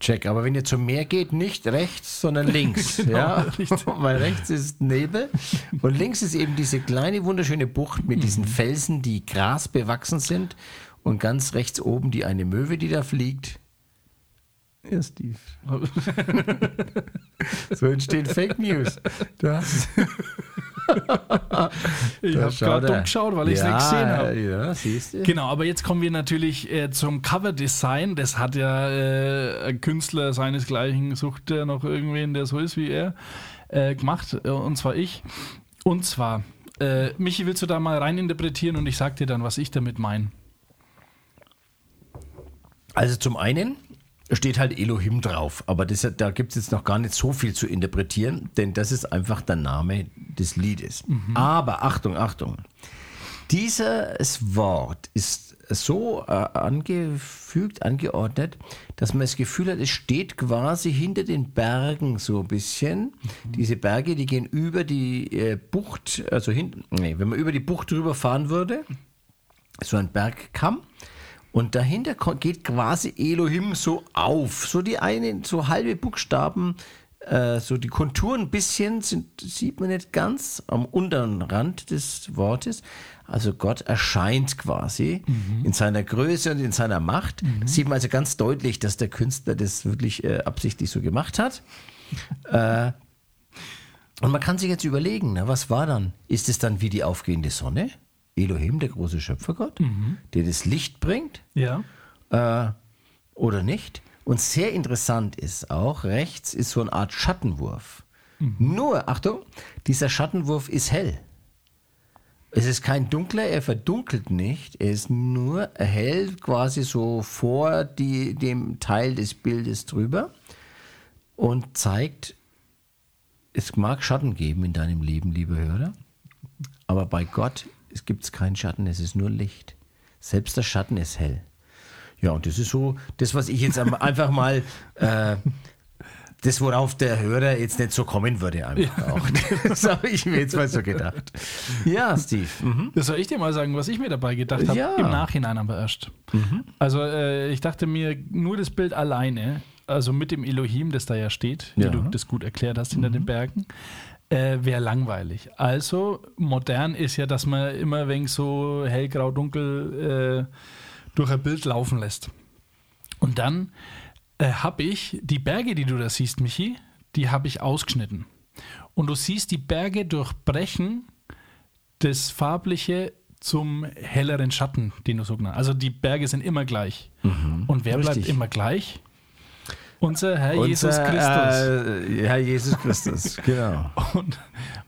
Check. Aber wenn ihr zum Meer geht, nicht rechts, sondern links. ja, weil rechts ist Nebel und links ist eben diese kleine wunderschöne Bucht mit diesen Felsen, die grasbewachsen sind und ganz rechts oben die eine Möwe, die da fliegt. Ja, Steve. so entstehen Fake News. Du hast Ich habe gerade da. dumm geschaut, weil ich es ja, nicht gesehen habe. Ja, siehst du. Genau, aber jetzt kommen wir natürlich äh, zum Coverdesign. Das hat ja äh, ein Künstler seinesgleichen, sucht er noch irgendwen, der so ist wie er, äh, gemacht. Äh, und zwar ich. Und zwar, äh, Michi, willst du da mal reininterpretieren und ich sag dir dann, was ich damit meine? Also zum einen steht halt Elohim drauf, aber das, da gibt es jetzt noch gar nicht so viel zu interpretieren, denn das ist einfach der Name des Liedes. Aber Achtung, Achtung. Dieses Wort ist so äh, angefügt, angeordnet, dass man das Gefühl hat, es steht quasi hinter den Bergen so ein bisschen. Diese Berge, die gehen über die äh, Bucht, also hinten, nee, wenn man über die Bucht drüber fahren würde, so ein Bergkamm. Und dahinter geht quasi Elohim so auf. So die einen, so halbe Buchstaben, äh, so die Konturen ein bisschen sind, sieht man nicht ganz am unteren Rand des Wortes. Also Gott erscheint quasi in seiner Größe und in seiner Macht. Sieht man also ganz deutlich, dass der Künstler das wirklich äh, absichtlich so gemacht hat. äh, und man kann sich jetzt überlegen, na, was war dann? Ist es dann wie die aufgehende Sonne? Elohim, der große Schöpfergott, der das Licht bringt Ja. äh, oder nicht? Und sehr interessant ist auch, rechts ist so eine Art Schattenwurf. Nur, Achtung, dieser Schattenwurf ist hell. Es ist kein dunkler, er verdunkelt nicht, er ist nur hell quasi so vor die, dem Teil des Bildes drüber und zeigt, es mag Schatten geben in deinem Leben, lieber Hörer, aber bei Gott gibt es keinen Schatten, es ist nur Licht. Selbst der Schatten ist hell. Ja, und das ist so das, was ich jetzt einfach mal, äh, das, worauf der Hörer jetzt nicht so kommen würde, einfach auch. Das habe ich mir jetzt mal so gedacht. Ja, Steve. Mhm. Das soll ich dir mal sagen, was ich mir dabei gedacht habe. Ja. Im Nachhinein aber erst. Also äh, ich dachte mir, nur das Bild alleine, also mit dem Elohim, das da ja steht, wie Ja. du das gut erklärt hast hinter den Bergen, äh, wäre langweilig. Also modern ist ja, dass man immer wenig so hellgrau, dunkel äh, durch ein Bild laufen lässt. Und dann äh, habe ich die Berge, die du da siehst, Michi, die habe ich ausgeschnitten. Und du siehst, die Berge durchbrechen das Farbliche zum helleren Schatten, den du so genannt Also die Berge sind immer gleich. Und wer bleibt richtig. immer gleich? Unser Herr Jesus Unser, Christus. Äh, Herr Jesus Christus, genau. Und,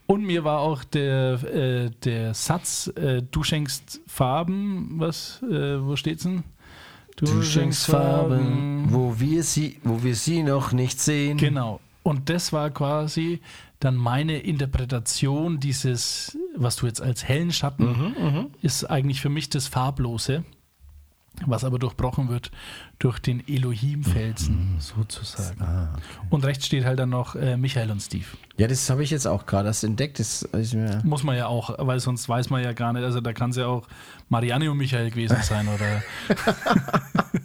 und mir war auch der, äh, der Satz, äh, du schenkst Farben, was, äh, wo steht's denn? Du schenkst Farben, wo wir sie, wo wir sie noch nicht sehen. Genau. Und das war quasi dann meine Interpretation dieses, was du jetzt als hellen Schatten, ist eigentlich für mich das Farblose. Was aber durchbrochen wird durch den Elohim-Felsen sozusagen. Und rechts steht halt dann noch äh, Michael und Steve. Ja, das habe ich jetzt auch gerade erst entdeckt. Das Muss man ja auch, weil sonst weiß man ja gar nicht. Also da kann es ja auch Marianne und Michael gewesen sein oder.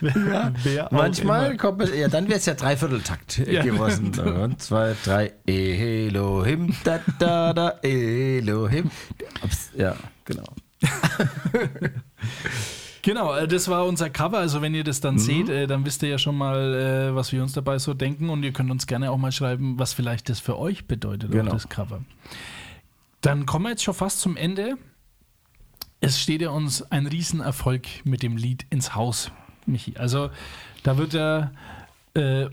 Wer- wer Manchmal kommt es, ja, dann wäre es ja Dreivierteltakt Ja. gewesen. Und zwei, drei, Elohim, da, da, da, Elohim. Ja, genau. Genau, äh, das war unser Cover. Also wenn ihr das Mhm. dann seht, äh, dann wisst ihr ja schon mal, äh, was wir uns dabei so denken. Und ihr könnt uns gerne auch mal schreiben, was vielleicht das für euch bedeutet, Genau. das Cover. Dann kommen wir jetzt schon fast zum Ende. Es steht ja uns ein Riesenerfolg mit dem Lied ins Haus, Michi. Also da wird ja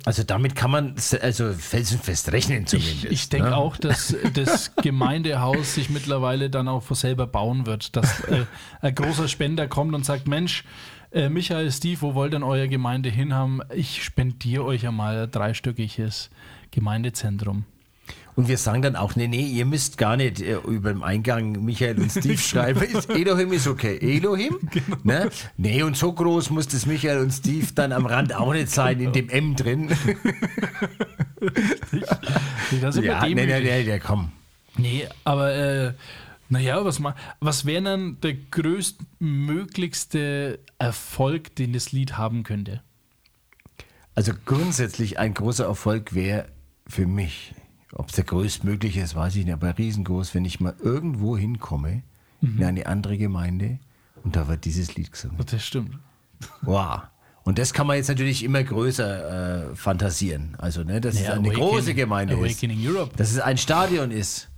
Also damit kann man also felsenfest rechnen zumindest. Ich, ich denke ne? auch, dass das Gemeindehaus sich mittlerweile dann auch selber bauen wird. Dass äh, ein großer Spender kommt und sagt: Mensch, äh, Michael, Steve, wo wollt denn euer Gemeinde hinhaben? Ich spendiere euch einmal ein dreistöckiges Gemeindezentrum. Und wir sagen dann auch, nee, nee, ihr müsst gar nicht äh, über dem Eingang Michael und Steve schreiben. Ist, Elohim ist okay. Elohim? Genau. Ne? Nee, und so groß muss das Michael und Steve dann am Rand auch nicht sein, in dem M drin. Da sind wir ja, nee, nee, nee, nee, komm. Nee, aber äh, naja, was, was wäre dann der größtmöglichste Erfolg, den das Lied haben könnte? Also grundsätzlich ein großer Erfolg wäre für mich, ob es der größtmögliche ist, weiß ich nicht, aber riesengroß, wenn ich mal irgendwo hinkomme, Mhm. in eine andere Gemeinde und da wird dieses Lied gesungen. Das stimmt. Wow. Und das kann man jetzt natürlich immer größer äh, fantasieren. Also, ne, dass es Ja, eine Awakening- große Gemeinde Awakening ist. Europe. Dass es ein Stadion ist.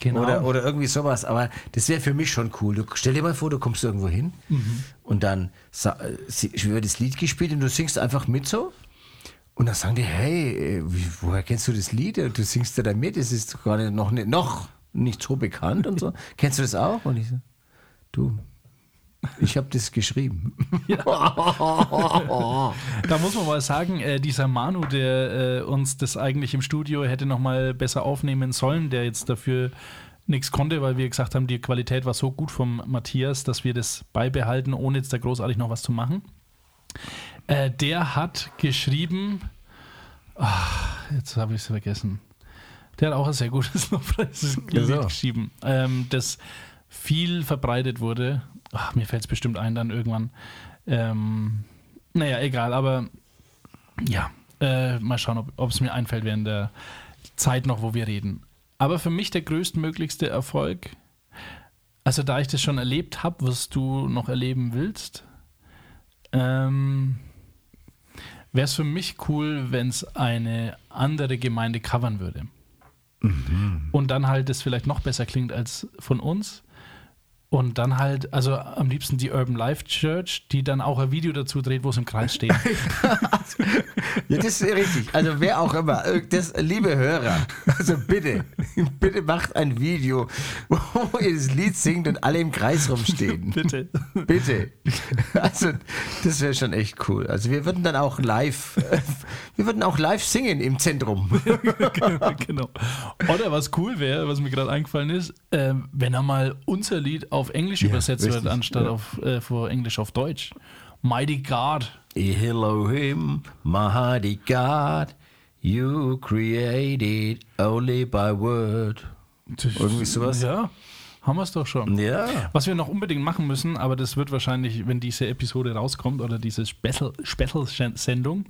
Genau. Oder, oder irgendwie sowas. Aber das wäre für mich schon cool. Du, stell dir mal vor, du kommst irgendwo hin Mhm. und dann äh, wird das Lied gespielt und du singst einfach mit so. Und dann sagen die, hey, äh, woher kennst du das Lied? Du singst ja da mit, es ist gar nicht, noch, nicht, noch nicht so bekannt und so. Kennst du das auch? Und ich so, du, ich habe das geschrieben. Da muss man mal sagen, äh, dieser Manu, der äh, uns das eigentlich im Studio hätte noch mal besser aufnehmen sollen, der jetzt dafür nichts konnte, weil wir gesagt haben, die Qualität war so gut vom Matthias, dass wir das beibehalten, ohne jetzt da großartig noch was zu machen. Äh, der hat geschrieben, ach, jetzt habe ich es vergessen. Der hat auch ein sehr gutes Lobpreises Ja, so. geschrieben, ähm, das viel verbreitet wurde. Ach, mir fällt es bestimmt ein dann irgendwann. Ähm, naja, egal, aber ja, äh, mal schauen, ob es mir einfällt während der Zeit noch, wo wir reden. Aber für mich der größtmöglichste Erfolg, also da ich das schon erlebt habe, was du noch erleben willst, ähm, wäre es für mich cool, wenn es eine andere Gemeinde covern würde. Und dann halt das vielleicht noch besser klingt als von uns. Und dann halt, also am liebsten die Urban Life Church, die dann auch ein Video dazu dreht, wo es im Kreis steht. Ja, das ist richtig. Also wer auch immer, äh, das, liebe Hörer, also bitte, bitte macht ein Video, wo ihr das Lied singt und alle im Kreis rumstehen. Bitte. Bitte. Also das wäre schon echt cool. Also wir würden dann auch live, äh, wir würden auch live singen im Zentrum. genau. Oder was cool wäre, was mir gerade eingefallen ist, ähm, wenn er mal unser Lied auf Englisch übersetzt richtig, wird, anstatt ja. auf äh, vor Englisch auf Deutsch. Mighty God. Elohim, mighty God, you created only by word. Irgendwie sowas? Ja, haben wir es doch schon. Ja. Was wir noch unbedingt machen müssen, aber das wird wahrscheinlich, wenn diese Episode rauskommt oder diese Special- Special-Sendung,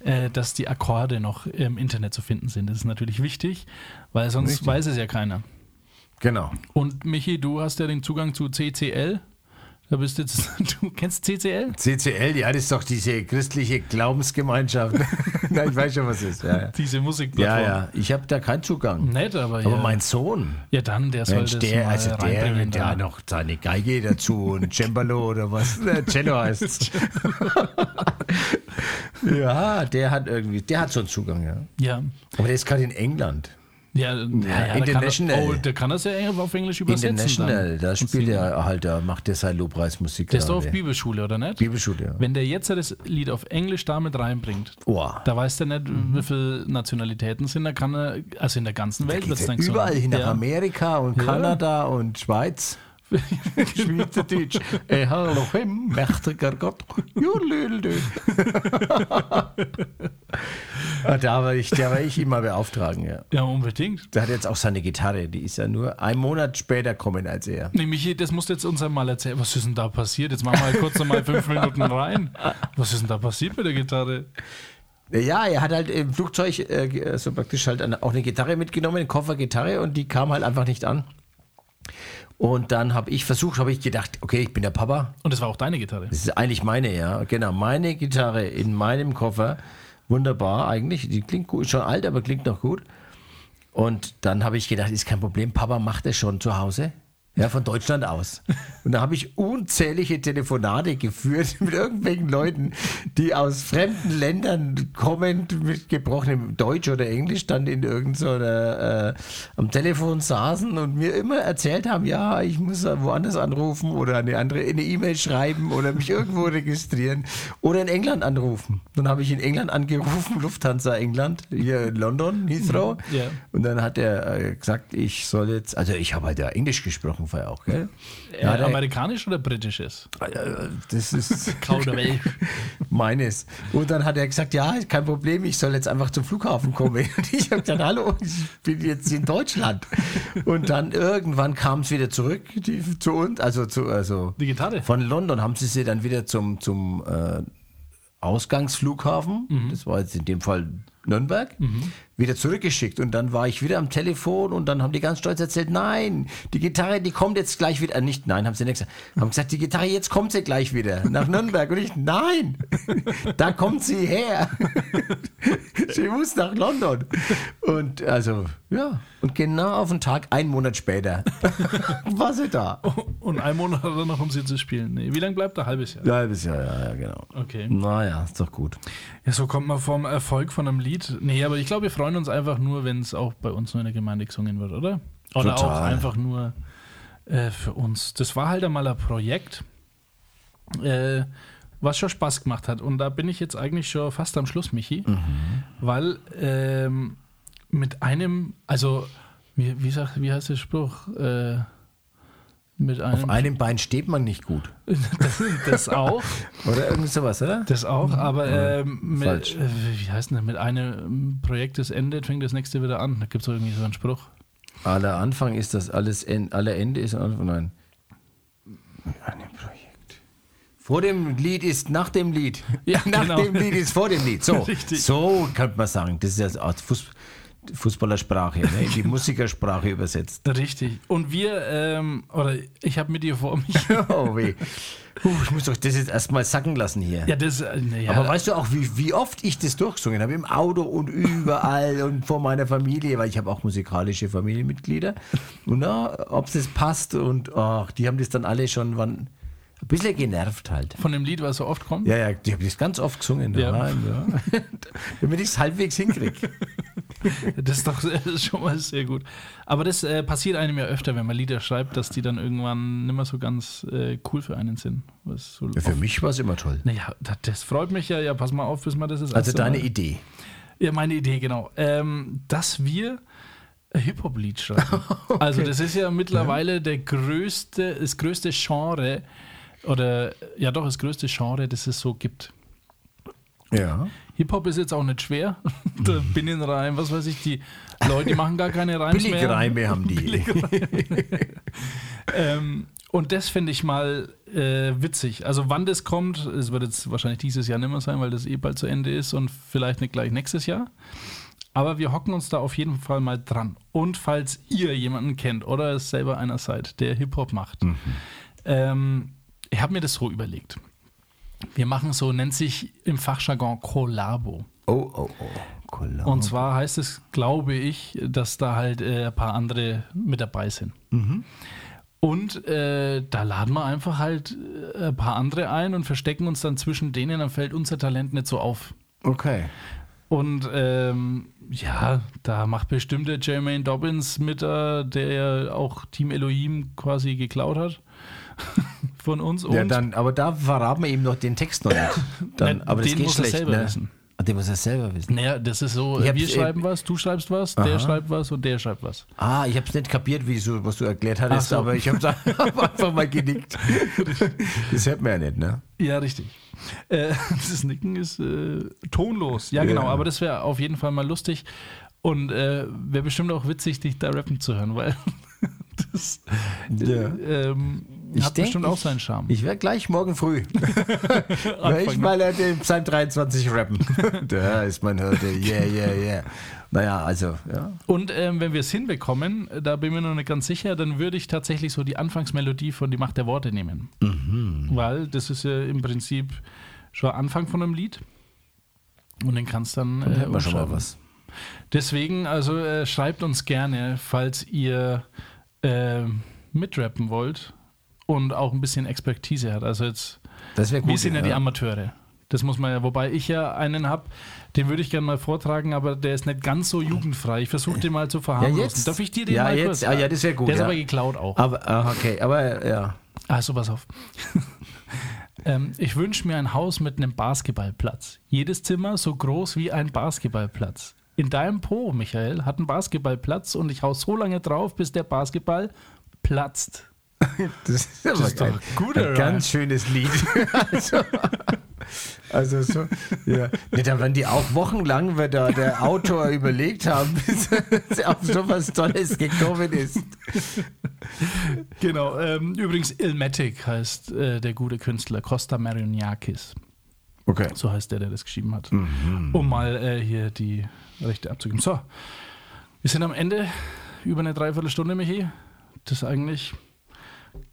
äh, dass die Akkorde noch im Internet zu finden sind. Das ist natürlich wichtig, weil sonst Richtig. weiß es ja keiner. Genau. Und Michi, du hast ja den Zugang zu CCL. Da bist jetzt, du kennst CCL? CCL, ja, das ist doch diese christliche Glaubensgemeinschaft. Nein, ich weiß schon, was es ist. Ja, ja. Diese Ja, Musikplattform. ja, ich habe da keinen Zugang. Nett, aber, Aber ja. mein Sohn, ja, dann, der soll Mensch, das der, mal also der, reinbringen der noch seine Geige dazu und Cembalo oder was, äh, Cello heißt Ja, der hat irgendwie, der hat so einen Zugang, ja. Ja, Aber der ist gerade in England. Ja, ja, ja da kann er, International. oh, der kann das ja auf Englisch übersetzen. International, dann. da spielt er halt, da macht er seine Lobpreismusik. Der ist doch auf. Bibelschule, oder nicht? Bibelschule, ja. Wenn der jetzt das Lied auf Englisch damit reinbringt, Oh. da weiß der nicht, Mhm. wie viele Nationalitäten sind, da kann er, also in der ganzen Welt wird es dann überall hin nach ja. Amerika und. Kanada und Schweiz. Schweizerdeutsch. Äh, hallo, Him, mächtiger Gott. Judel. Ah, da war ich, der war ich immer beauftragen, ja. Ja, unbedingt. Der hat jetzt auch seine Gitarre, die ist ja nur einen Monat später kommen als er. Nee, Michi, das musst du jetzt uns einmal erzählen. Was ist denn da passiert? Jetzt machen wir halt kurz nochmal fünf Minuten rein. Was ist denn da passiert mit der Gitarre? Ja, er hat halt im Flugzeug äh, so praktisch halt eine, auch eine Gitarre mitgenommen, einen Koffer Gitarre und die kam halt einfach nicht an. Und dann habe ich versucht, habe ich gedacht, okay, ich bin der Papa. Und das war auch deine Gitarre. Das ist eigentlich meine, ja. Genau, meine Gitarre in meinem Koffer. Wunderbar eigentlich. Die klingt gut, ist schon alt, aber klingt noch gut. Und dann habe ich gedacht, ist kein Problem, Papa macht das schon zu Hause. Ja, von Deutschland aus. Und da habe ich unzählige Telefonate geführt mit irgendwelchen Leuten, die aus fremden Ländern kommend mit gebrochenem Deutsch oder Englisch dann in irgendeiner äh, am Telefon saßen und mir immer erzählt haben, ja, ich muss woanders anrufen oder eine andere eine E-Mail schreiben oder mich irgendwo registrieren oder in England anrufen. Dann habe ich in England angerufen, Lufthansa England, hier in London, Heathrow. Ja. Und dann hat er äh, gesagt, ich soll jetzt, also ich habe halt ja Englisch gesprochen vorher auch, gell? Äh, Ja, der- amerikanisch oder britisches? äh, Das ist Kauderwelsch. meines. Und dann hat er gesagt, ja, kein Problem, ich soll jetzt einfach zum Flughafen kommen. Und ich habe gesagt, hallo, ich bin jetzt in Deutschland. Und dann irgendwann kam es wieder zurück die, zu uns, also zu, also Die Gitarre? von London haben sie sie dann wieder zum, zum äh, Ausgangsflughafen, Mhm. das war jetzt in dem Fall Nürnberg, wieder zurückgeschickt. Und dann war ich wieder am Telefon und dann haben die ganz stolz erzählt, nein, die Gitarre, die kommt jetzt gleich wieder. Äh, nicht, nein, haben sie nicht gesagt. Haben gesagt, die Gitarre, jetzt kommt sie gleich wieder nach Nürnberg. Und ich, nein, da kommt sie her. sie muss nach London. Und also, ja. Und genau auf den Tag, einen Monat später, war sie da. Und ein Monat noch, um sie zu spielen. Nee, wie lange bleibt er? Halbes Jahr. Ja, halbes Jahr, ja, ja, genau. Okay. Naja, ist doch gut. Ja, so kommt man vom Erfolg von einem Lied. Nee, aber ich glaube, wir freuen uns einfach nur, wenn es auch bei uns nur in der Gemeinde gesungen wird, oder? Oder auch Total. einfach nur äh, für uns. Das war halt einmal ein Projekt, äh, was schon Spaß gemacht hat. Und da bin ich jetzt eigentlich schon fast am Schluss, Michi. Weil ähm, mit einem, also, wie, wie, sagt, wie heißt der Spruch? Äh, mit einem, Auf einem Bein steht man nicht gut. das auch. Oder irgend sowas, oder? Das auch, aber ähm, mit, Falsch. äh, wie heißt denn das? Mit einem Projekt, das endet, fängt das nächste wieder an. Da gibt es irgendwie so einen Spruch. Aller Anfang ist das alles, en, aller Ende ist Anfang. Nein. Ein Projekt. Vor dem Lied ist nach dem Lied. Ja, nach genau. dem Lied ist vor dem Lied. So, Richtig. so könnte man sagen. Das ist ja so Art Fuß, Fußballersprache, ne? in die Musikersprache übersetzt. Richtig. Und wir, ähm, oder ich habe mit dir vor mich. Oh weh. Puh, ich muss doch das jetzt erstmal sacken lassen hier. Ja, das, äh, ja, Aber weißt du auch, wie, wie oft ich das durchgesungen habe? Im Auto und überall und vor meiner Familie, weil ich habe auch musikalische Familienmitglieder. Und ob das passt und ach, die haben das dann alle schon wann, ein bisschen genervt halt. von dem Lied, was so oft kommt. Ja, ja, die haben das ganz oft gesungen. Ja. daheim, Ja. Damit ich es halbwegs hinkriege. Das ist doch das ist schon mal sehr gut. Aber das äh, passiert einem ja öfter, wenn man Lieder schreibt, dass die dann irgendwann nicht mehr so ganz äh, cool für einen sind. So Für mich war es immer toll. Naja, das, das freut mich ja. Ja, pass mal auf, bis man das ist. Also deine Idee. Ja, meine Idee, genau. Ähm, dass wir Hip-Hop-Lied schreiben. Also das ist ja mittlerweile der größte, das größte Genre oder ja doch das größte Genre, das es so gibt. Ja. Hip-Hop ist jetzt auch nicht schwer. Der Binnenreim, was weiß ich, die Leute machen gar keine Reims mehr. Billigreime haben die. Ähm, und das finde ich mal äh, witzig. Also wann das kommt, es wird jetzt wahrscheinlich dieses Jahr nicht mehr sein, weil das eh bald zu Ende ist und vielleicht nicht gleich nächstes Jahr. Aber wir hocken uns da auf jeden Fall mal dran. Und falls ihr jemanden kennt oder es selber einer seid, der Hip-Hop macht, ähm, ich habe mir das so überlegt. Wir machen so, nennt sich im Fachjargon Collabo. Oh, oh, oh. Collabo. Und zwar heißt es, glaube ich, dass da halt äh, ein paar andere mit dabei sind. Und äh, da laden wir einfach halt äh, ein paar andere ein und verstecken uns dann zwischen denen, dann fällt unser Talent nicht so auf. Okay. Und ähm, ja, da macht bestimmt der Jermaine Dobbins mit, äh, der ja auch Team Elohim quasi geklaut hat von uns. Und Ja, dann, aber da verraten wir ihm noch den Text noch nicht. Dann, Ja, aber das den geht muss er schlecht, selber ne? wissen. Und der muss es selber wissen. Naja, das ist so, Ich wir äh, schreiben was, du schreibst was, der schreibt was und der schreibt was. Ah, ich habe es nicht kapiert, wie so, was du erklärt hattest, so. aber ich habe einfach mal genickt. Das hört man ja nicht, ne? Ja, richtig. Äh, das Nicken ist äh, tonlos. Ja, Ja. genau, aber das wäre auf jeden Fall mal lustig und äh, wäre bestimmt auch witzig, dich da rappen zu hören, weil das Ja. ähm, Ich hat denk, bestimmt auch seinen Charme. Ich werde gleich morgen früh. Weil ich mal äh, den Psalm 23 rappen. da ist mein Hirte. Yeah, yeah, yeah. Naja, also, ja. Und ähm, wenn wir es hinbekommen, äh, da bin ich mir noch nicht ganz sicher, dann würde ich tatsächlich so die Anfangsmelodie von Die Macht der Worte nehmen. Mhm. Weil das ist ja im Prinzip schon Anfang von einem Lied. Und den kannst dann. Dann äh, wir schon mal was. Deswegen, also äh, schreibt uns gerne, falls ihr äh, mitrappen wollt und auch ein bisschen Expertise hat. Also jetzt, Das wäre gut. wir sind ja, die Amateure. Das muss man ja, wobei ich ja einen habe, den würde ich gerne mal vortragen, aber der ist nicht ganz so jugendfrei. Ich versuche den mal zu verharmlosen. jetzt. Darf ich dir den Ja, mal jetzt. kurz? Ah, ja, das wär gut, Der ist ja. aber geklaut auch. Aber, ah, okay, aber ja. Also pass auf. ähm, ich wünsche mir ein Haus mit einem Basketballplatz. Jedes Zimmer so groß wie ein Basketballplatz. In deinem Po, Michael, hat ein Basketballplatz und ich hau so lange drauf, bis der Basketball platzt. Das ist, aber ist doch geil. ein ganz schönes Lied. also, also so, ja. Nee, da werden die auch wochenlang, wird da der Autor überlegt haben, bis er auf so was Tolles gekommen ist. Genau. Ähm, übrigens, Ilmatic heißt äh, der gute Künstler, Costa Marioniakis. Okay. So heißt der, der das geschrieben hat. Um mal äh, hier die Rechte abzugeben. So, wir sind am Ende. Über eine Dreiviertelstunde, Michi. Das ist eigentlich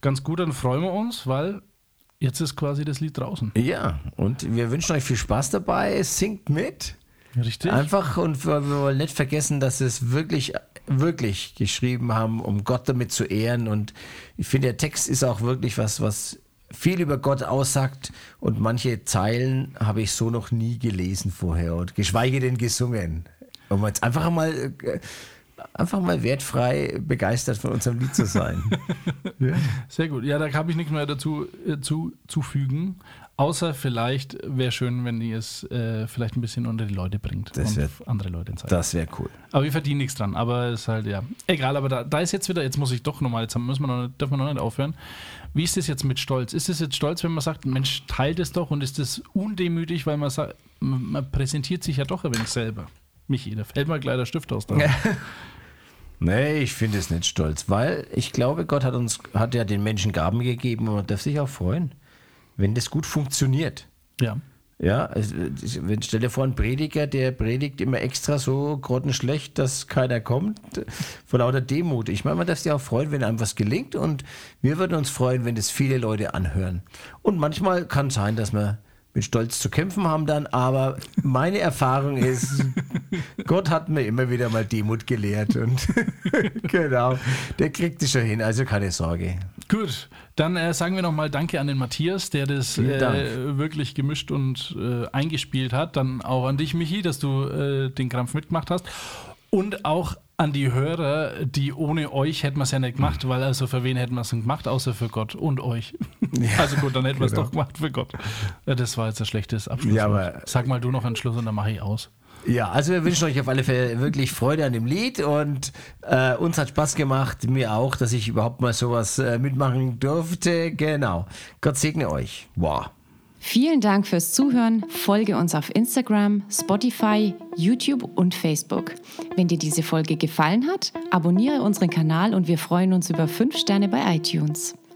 ganz gut. Dann freuen wir uns, weil jetzt ist quasi das Lied draußen. Ja, und wir wünschen euch viel Spaß dabei. Singt mit. Richtig? Einfach und wir, wir wollen nicht vergessen, dass sie es wirklich, wirklich geschrieben haben, um Gott damit zu ehren. Und ich finde, der Text ist auch wirklich was, was viel über Gott aussagt. Und manche Zeilen habe ich so noch nie gelesen vorher und geschweige denn gesungen. Um jetzt einfach mal, äh, einfach mal wertfrei begeistert von unserem Lied zu sein. Sehr gut. Ja, da habe ich nichts mehr dazu äh, zu, zufügen. Außer vielleicht wäre schön, wenn ihr es äh, vielleicht ein bisschen unter die Leute bringt Das wär- andere Leute zeigt. Das wäre cool. Aber wir verdienen nichts dran. Aber ist halt, ja. Egal, aber da, da ist jetzt wieder, jetzt muss ich doch nochmal, jetzt haben- müssen wir noch, dürfen wir noch nicht aufhören. Wie ist das jetzt mit Stolz? Ist es jetzt stolz, wenn man sagt, Mensch, teilt es doch und ist das undemütig, weil man sagt, man präsentiert sich ja doch ein wenig selber. Michi, da fällt mal gleich der Stift aus. Nee, ich finde es nicht stolz, weil ich glaube, Gott hat uns, hat ja den Menschen Gaben gegeben und man darf sich auch freuen, wenn das gut funktioniert. Ja. Ja, es- es- wenn stell dir vor, ein Prediger, der predigt immer extra so grottenschlecht, dass keiner kommt, vor lauter Demut. Ich meine, man darf sich auch freuen, wenn einem was gelingt und wir würden uns freuen, wenn das viele Leute anhören. Und manchmal kann es sein, dass wir mit Stolz zu kämpfen haben dann, aber meine Erfahrung ist, Gott hat mir immer wieder mal Demut gelehrt und genau, der kriegt es schon hin, also keine Sorge. Gut, dann äh, sagen wir nochmal Danke an den Matthias, der das äh, wirklich gemischt und äh, eingespielt hat. Dann auch an dich, Michi, dass du äh, den Krampf mitgemacht hast. Und auch an die Hörer, die ohne euch hätten wir es ja nicht gemacht, weil also für wen hätten wir es denn gemacht, außer für Gott und euch. Also gut, dann hätten wir es genau. doch gemacht für Gott. Das war jetzt ein schlechtes Abschluss. Ja, aber- Sag mal du noch einen Schluss und dann mache ich aus. Ja, also wir wünschen euch auf alle Fälle wirklich Freude an dem Lied und äh, uns hat Spaß gemacht, mir auch, dass ich überhaupt mal sowas äh, mitmachen durfte. Genau. Gott segne euch. Wow. Vielen Dank fürs Zuhören. Folge uns auf Instagram, Spotify, YouTube und Facebook. Wenn dir diese Folge gefallen hat, abonniere unseren Kanal und wir freuen uns über 5 Sterne bei iTunes.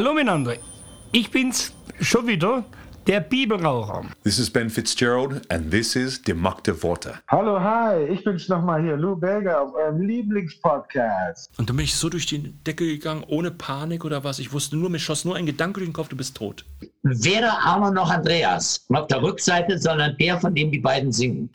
Hallo miteinander, ich bin's schon wieder, der Bibelraucher. This is Ben Fitzgerald, and this is Die Macht der Worte. Hallo, hi, ich bin's nochmal hier, Lou Belger auf eurem Lieblingspodcast. Und dann bin ich so durch die Decke gegangen, ohne Panik oder was. Ich wusste nur, mir schoss nur ein Gedanke durch den Kopf, du bist tot. weder Arno noch Andreas auf der Rückseite, sondern der, von dem die beiden singen.